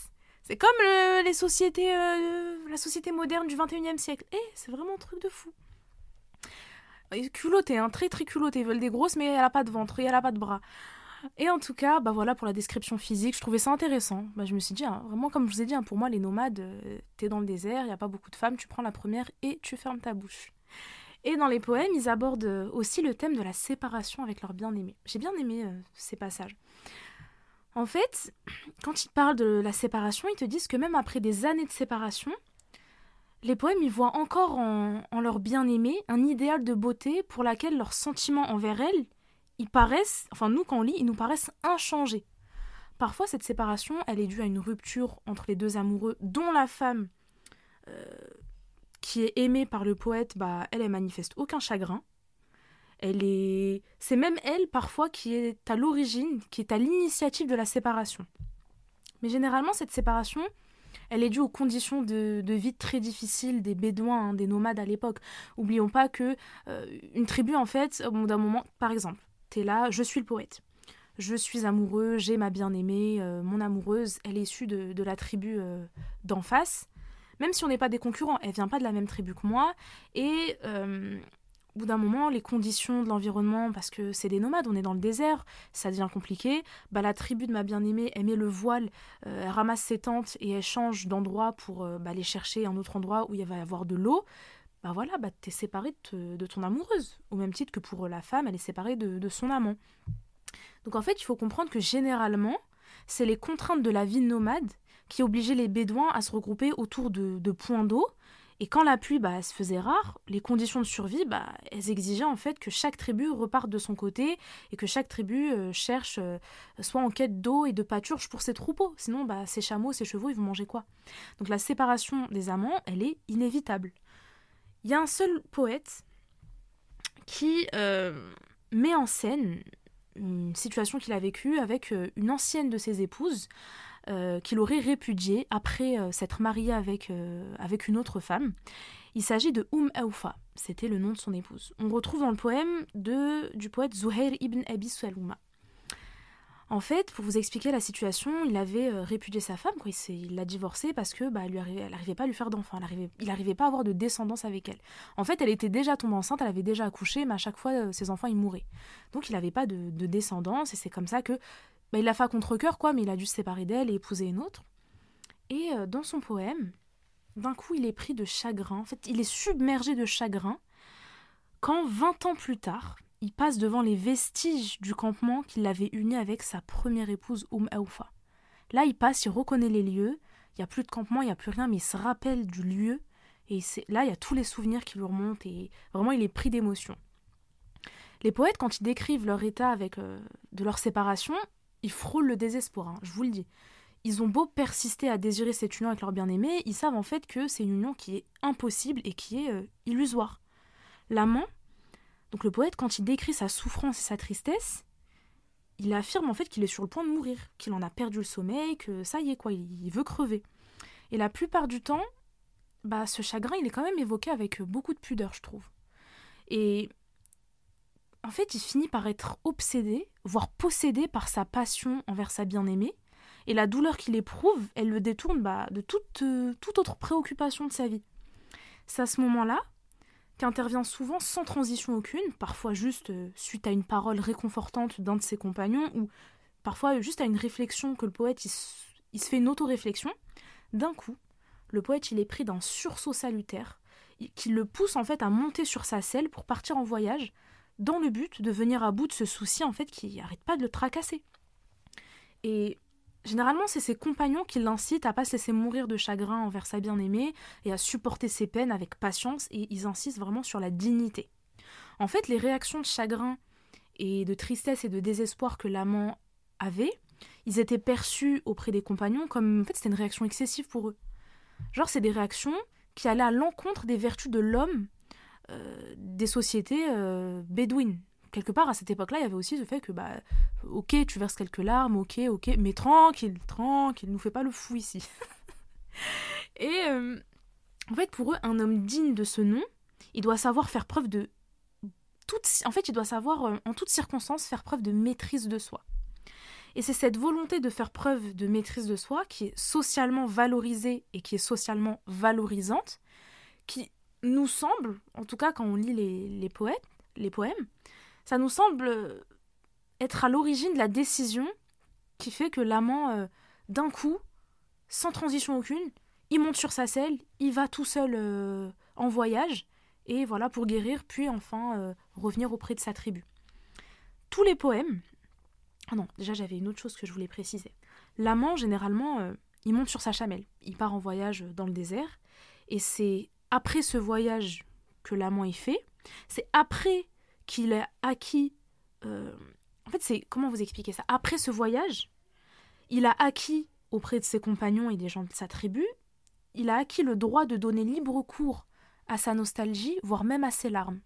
C'est comme les sociétés, la société moderne du 21e siècle. Eh, c'est vraiment un truc de fou culottée, hein, très très culottée. Ils veulent des grosses, mais elle a pas de ventre et elle a pas de bras. Et en tout cas, bah voilà pour la description physique, je trouvais ça intéressant. Bah, je me suis dit, hein, vraiment comme je vous ai dit, hein, pour moi les nomades, euh, t'es dans le désert, il n'y a pas beaucoup de femmes, tu prends la première et tu fermes ta bouche. Et dans les poèmes, ils abordent euh, aussi le thème de la séparation avec leur bien-aimé. J'ai bien aimé euh, ces passages. En fait, quand ils parlent de la séparation, ils te disent que même après des années de séparation, les poèmes y voient encore en, leur bien-aimée un idéal de beauté pour laquelle leurs sentiments envers elle, ils paraissent, enfin nous quand on lit, ils nous paraissent inchangés. Parfois cette séparation, elle est due à une rupture entre les deux amoureux, dont la femme euh, qui est aimée par le poète, bah elle, elle manifeste aucun chagrin. Elle est, c'est même elle parfois qui est à l'origine, qui est à l'initiative de la séparation. Mais généralement cette séparation, elle est due aux conditions de, vie très difficiles des Bédouins, hein, des nomades à l'époque. Oublions pas que euh, une tribu, en fait, au bout d'un moment, par exemple, t'es là, je suis le poète. Je suis amoureux, j'ai ma bien-aimée, euh, mon amoureuse, elle est issue de, la tribu euh, d'en face. Même si on n'est pas des concurrents, elle vient pas de la même tribu que moi. Et au bout d'un moment, les conditions de l'environnement, parce que c'est des nomades, on est dans le désert, ça devient compliqué. Bah, la tribu de ma bien-aimée, elle met le voile, euh, elle ramasse ses tentes et elle change d'endroit pour euh, bah, aller chercher un autre endroit où il va y avoir de l'eau. Bah voilà, bah, tu es séparé de, ton amoureuse, au même titre que pour la femme, elle est séparée de, son amant. Donc en fait, il faut comprendre que généralement, c'est les contraintes de la vie nomade qui obligeaient les Bédouins à se regrouper autour de points d'eau et quand la pluie bah, se faisait rare, les conditions de survie, bah, elles exigeaient en fait que chaque tribu reparte de son côté et que chaque tribu euh, cherche, euh, soit en quête d'eau et de pâturage pour ses troupeaux. Sinon, bah, ses chameaux, ses chevaux, ils vont manger quoi? Donc la séparation des amants, elle est inévitable. Il y a un seul poète qui euh, met en scène une situation qu'il a vécue avec une ancienne de ses épouses, euh, qu'il aurait répudié après euh, s'être marié avec, euh, avec une autre femme. Il s'agit de Oum Aoufa, c'était le nom de son épouse. On retrouve dans le poème de, du poète Zuhair ibn Abi Salouma. En fait, pour vous expliquer la situation, il avait répudié sa femme, il l'a divorcée parce que bah, elle n'arrivait pas à lui faire d'enfant, il n'arrivait pas à avoir de descendance avec elle. En fait, elle était déjà tombée enceinte, elle avait déjà accouché, mais à chaque fois, ses enfants, ils mouraient. Donc il n'avait pas de, descendance, et c'est comme ça que bah, il l'a fait contre-coeur, quoi, mais il a dû se séparer d'elle et épouser une autre. Et euh, dans son poème, d'un coup, il est pris de chagrin. En fait, il est submergé de chagrin quand, 20 ans plus tard, il passe devant les vestiges du campement qu'il avait uni avec sa première épouse, Oum Aoufa. Là, il passe, il reconnaît les lieux. Il n'y a plus de campement, il n'y a plus rien, mais il se rappelle du lieu. Et là, il y a tous les souvenirs qui lui remontent et vraiment, il est pris d'émotion. Les poètes, quand ils décrivent leur état avec euh, de leur séparation, ils frôlent le désespoir, hein, je vous le dis. Ils ont beau persister à désirer cette union avec leur bien-aimé, ils savent en fait que c'est une union qui est impossible et qui est euh, illusoire. L'amant, donc le poète, quand il décrit sa souffrance et sa tristesse, il affirme en fait qu'il est sur le point de mourir, qu'il en a perdu le sommeil, que ça y est quoi, il veut crever. Et la plupart du temps, bah ce chagrin, il est quand même évoqué avec beaucoup de pudeur, je trouve. Et en fait, il finit par être obsédé, voire possédé par sa passion envers sa bien-aimée, et la douleur qu'il éprouve, elle le détourne bah, de toute, euh, toute autre préoccupation de sa vie. C'est à ce moment-là qu'intervient souvent sans transition aucune, parfois juste euh, suite à une parole réconfortante d'un de ses compagnons, ou parfois juste à une réflexion que le poète il, il se fait une auto-réflexion. D'un coup, le poète il est pris d'un sursaut salutaire qui le pousse en fait à monter sur sa selle pour partir en voyage, dans le but de venir à bout de ce souci en fait qui n'arrête pas de le tracasser. Et généralement, c'est ses compagnons qui l'incitent à pas se laisser mourir de chagrin envers sa bien-aimée et à supporter ses peines avec patience et ils insistent vraiment sur la dignité. En fait, les réactions de chagrin et de tristesse et de désespoir que l'amant avait, ils étaient perçus auprès des compagnons comme en fait c'était une réaction excessive pour eux. Genre c'est des réactions qui allaient à l'encontre des vertus de l'homme des sociétés euh, bédouines. Quelque part, à cette époque-là, il y avait aussi ce fait que, bah, ok, tu verses quelques larmes, ok, ok, mais tranquille, tranquille, nous fais pas le fou ici. Et euh, en fait, pour eux, un homme digne de ce nom, il doit savoir faire preuve de. En fait, il doit savoir, en toutes circonstances, faire preuve de maîtrise de soi. Et c'est cette volonté de faire preuve de maîtrise de soi qui est socialement valorisée et qui est socialement valorisante, qui nous semble, en tout cas quand on lit les, poètes, les poèmes, ça nous semble être à l'origine de la décision qui fait que l'amant, euh, d'un coup, sans transition aucune, il monte sur sa selle, il va tout seul euh, en voyage, et voilà pour guérir, puis enfin euh, revenir auprès de sa tribu. Tous les poèmes. Ah non, déjà j'avais une autre chose que je voulais préciser. L'amant, généralement, il monte sur sa chamelle, il part en voyage dans le désert, et c'est après ce voyage que l'amant ait fait, c'est après qu'il a acquis. Euh, en fait, c'est comment vous expliquer ça? Après ce voyage, il a acquis auprès de ses compagnons et des gens de sa tribu, il a acquis le droit de donner libre cours à sa nostalgie, voire même à ses larmes.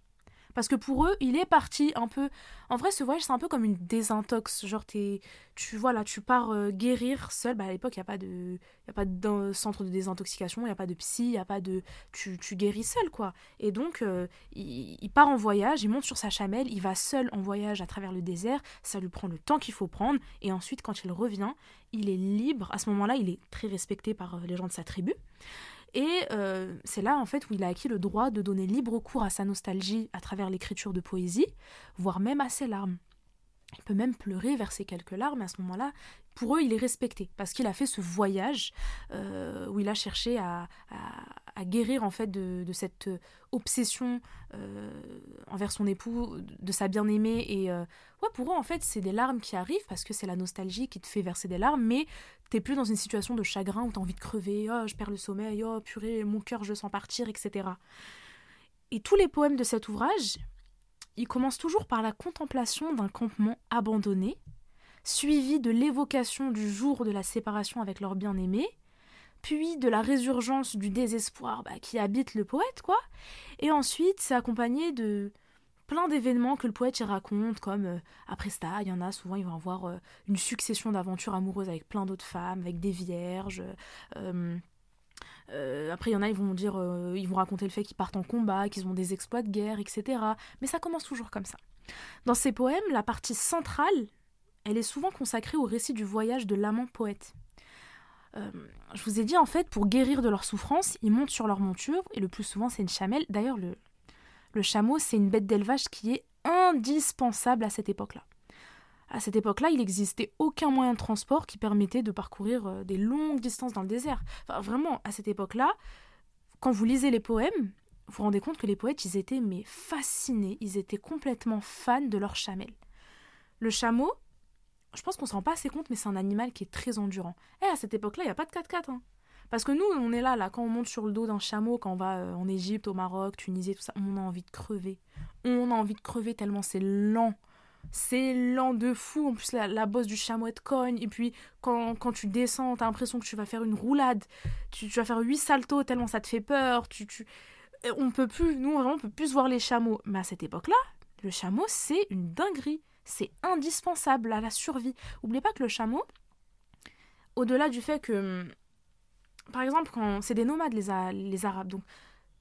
Parce que pour eux, il est parti un peu. En vrai, ce voyage, c'est un peu comme une désintox. Genre, tu vois, là, tu pars euh, guérir seul. Bah, à l'époque, il n'y a pas de, y a pas centre de désintoxication, il n'y a pas de psy, il a pas de. Tu, tu, guéris seul, quoi. Et donc, euh, il, il, part en voyage, il monte sur sa chamelle, il va seul en voyage à travers le désert. Ça lui prend le temps qu'il faut prendre. Et ensuite, quand il revient, il est libre. À ce moment-là, il est très respecté par euh, les gens de sa tribu. Et euh, c'est là, en fait, où il a acquis le droit de donner libre cours à sa nostalgie à travers l'écriture de poésie, voire même à ses larmes. Il peut même pleurer, verser quelques larmes, à ce moment-là, pour eux, il est respecté, parce qu'il a fait ce voyage euh, où il a cherché à, guérir, en fait, de, cette obsession euh, envers son époux, de sa bien-aimée, et ouais, pour eux, en fait, c'est des larmes qui arrivent, parce que c'est la nostalgie qui te fait verser des larmes, mais t'es plus dans une situation de chagrin où t'as envie de crever, oh, je perds le sommeil, oh, purée, mon cœur, je sens partir, etc. Et tous les poèmes de cet ouvrage, ils commencent toujours par la contemplation d'un campement abandonné, suivi de l'évocation du jour de la séparation avec leur bien-aimé, puis de la résurgence du désespoir bah, qui habite le poète, quoi. Et ensuite, c'est accompagné de plein d'événements que le poète y raconte, comme euh, après ça, il y en a souvent, ils vont avoir euh, une succession d'aventures amoureuses avec plein d'autres femmes, avec des vierges. Euh, après, il y en a, ils vont dire, ils vont raconter le fait qu'ils partent en combat, qu'ils ont des exploits de guerre, etc. Mais ça commence toujours comme ça. Dans ces poèmes, la partie centrale, elle est souvent consacrée au récit du voyage de l'amant poète. je vous ai dit en fait, pour guérir de leur souffrance, ils montent sur leur monture, et le plus souvent c'est une chamelle. D'ailleurs, le, le chameau, c'est une bête d'élevage qui est indispensable à cette époque-là. À cette époque-là, il n'existait aucun moyen de transport qui permettait de parcourir euh, des longues distances dans le désert. Enfin, vraiment, à cette époque-là, quand vous lisez les poèmes, vous vous rendez compte que les poètes, ils étaient mais fascinés, ils étaient complètement fans de leur chamelle. Le chameau, je pense qu'on ne se rend pas assez compte, mais c'est un animal qui est très endurant. Eh, à cette époque-là, il n'y a pas de 4x4. Hein. Parce que nous, on est là, là, quand on monte sur le dos d'un chameau, quand on va euh, en Égypte, au Maroc, Tunisie, tout ça, on a envie de crever. On a envie de crever tellement c'est lent. C'est lent de fou. En plus, la, bosse du chameau, est cogne. Et puis, quand, tu descends, t'as l'impression que tu vas faire une roulade. Tu, vas faire huit saltos tellement ça te fait peur. Tu, tu... On peut plus, nous, vraiment, on peut plus voir les chameaux. Mais à cette époque-là, le chameau, c'est une dinguerie. C'est indispensable à la survie. N'oubliez pas que le chameau, au-delà du fait que hum, par exemple, quand c'est des nomades, les, les Arabes, donc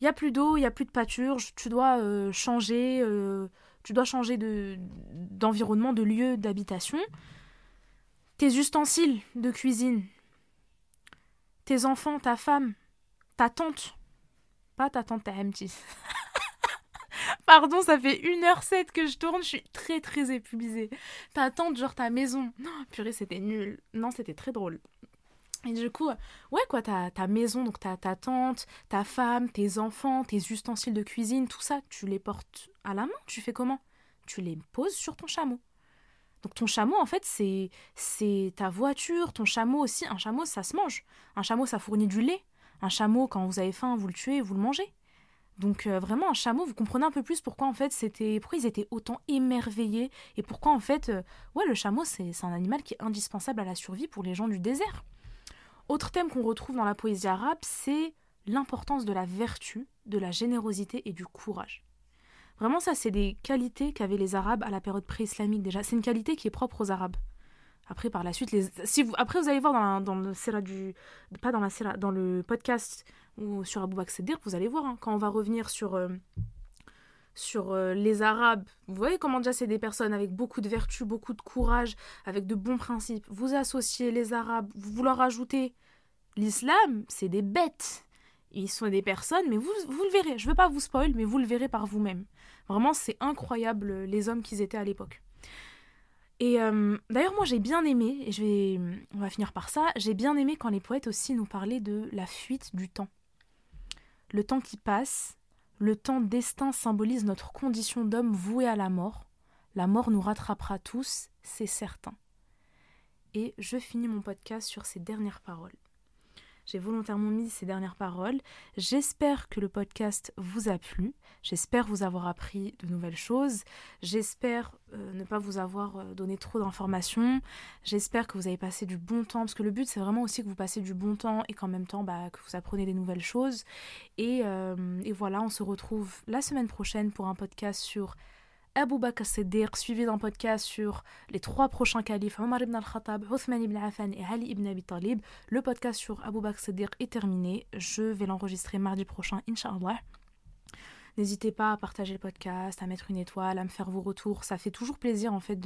il n'y a plus d'eau, il n'y a plus de pâture, tu dois euh, changer, euh, tu dois changer de, d'environnement, de lieu d'habitation. Tes ustensiles de cuisine, tes enfants, ta femme, ta tante, pas ta tante, ta MT. Pardon, ça fait 1h07 que je tourne, je suis très très épuisée. Ta tante, genre ta maison. Non, purée, c'était nul. Non, c'était très drôle. Et du coup, ouais, quoi, ta, ta maison, donc ta, ta tante, ta femme, tes enfants, tes ustensiles de cuisine, tout ça, tu les portes à la main, tu fais comment? Tu les poses sur ton chameau. Donc ton chameau, en fait, c'est, c'est ta voiture, ton chameau aussi. Un chameau, ça se mange. Un chameau, ça fournit du lait. Un chameau, quand vous avez faim, vous le tuez, vous le mangez. Donc euh, vraiment un chameau, vous comprenez un peu plus pourquoi en fait ils étaient autant émerveillés et pourquoi en fait euh, ouais le chameau c'est un animal qui est indispensable à la survie pour les gens du désert. Autre thème qu'on retrouve dans la poésie arabe, c'est l'importance de la vertu, de la générosité et du courage. Vraiment, ça, c'est des qualités qu'avaient les Arabes à la période pré-islamique déjà. C'est une qualité qui est propre aux Arabes. Après, par la suite, si vous... après, vous allez voir dans, dans le du... pas dans la dans le podcast ou sur Abou Bakr vous allez voir, hein, quand on va revenir sur euh, sur euh, les Arabes. Vous voyez comment déjà c'est des personnes avec beaucoup de vertu, beaucoup de courage, avec de bons principes. Vous associez les Arabes, vous leur ajoutez l'islam, c'est des bêtes. Ils sont des personnes, mais vous, vous le verrez. Je ne veux pas vous spoil, mais vous le verrez par vous-même. Vraiment, c'est incroyable euh, les hommes qu'ils étaient à l'époque. Et d'ailleurs, moi j'ai bien aimé, et je vais, on va finir par ça, j'ai bien aimé quand les poètes aussi nous parlaient de la fuite du temps. Le temps qui passe, le temps destin symbolise notre condition d'homme voué à la mort. La mort nous rattrapera tous, c'est certain. Et je finis mon podcast sur ces dernières paroles. J'ai volontairement mis ces dernières paroles. J'espère que le podcast vous a plu. J'espère vous avoir appris de nouvelles choses. J'espère euh, ne pas vous avoir euh, donné trop d'informations. J'espère que vous avez passé du bon temps, parce que le but c'est vraiment aussi que vous passez du bon temps et qu'en même temps bah, que vous apprenez des nouvelles choses. Et, euh, et voilà, on se retrouve la semaine prochaine pour un podcast sur Abu Bakr Siddiq, suivi d'un podcast sur les trois prochains califes, Omar ibn al-Khattab, Uthman ibn Affan et Ali ibn Abi Talib. Le podcast sur Abu Bakr Siddiq est terminé. Je vais l'enregistrer mardi prochain, Inch'Allah. N'hésitez pas à partager le podcast, à mettre une étoile, à me faire vos retours. Ça fait toujours plaisir en fait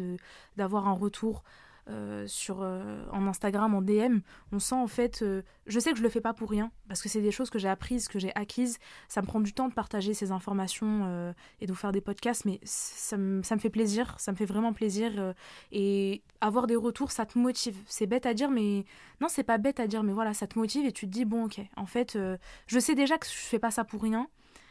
d'avoir un retour euh, sur, euh, en Instagram, en DM, on sent en fait, euh, je sais que je le fais pas pour rien, parce que c'est des choses que j'ai apprises, que j'ai acquises, ça me prend du temps de partager ces informations et de vous faire des podcasts, mais ça, me fait plaisir, ça me fait vraiment plaisir, et avoir des retours, ça te motive. C'est bête à dire, mais non, c'est pas bête à dire, mais voilà, ça te motive et tu te dis, bon, ok, en fait, je sais déjà que je fais pas ça pour rien,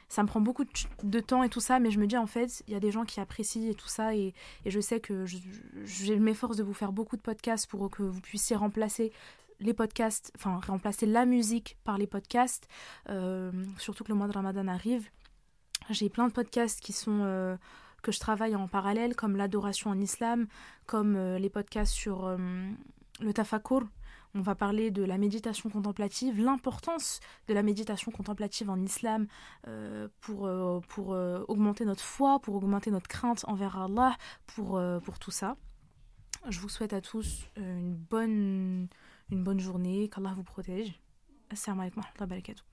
ça me prend beaucoup de temps et tout ça, mais je me dis en fait, il y a des gens qui apprécient et tout ça, et, je sais que je, m'efforce de vous faire beaucoup de podcasts pour que vous puissiez remplacer les podcasts, enfin remplacer la musique par les podcasts, euh, surtout que le mois de Ramadan arrive. J'ai plein de podcasts qui sont euh, que je travaille en parallèle, comme l'adoration en islam, comme euh, les podcasts sur le tafakur, on va parler de la méditation contemplative, l'importance de la méditation contemplative en islam euh, pour, euh, euh, augmenter notre foi, pour augmenter notre crainte envers Allah, pour, tout ça. Je vous souhaite à tous une bonne, une bonne journée, qu'Allah vous protège. Assalamu alaikum wa barakatuh.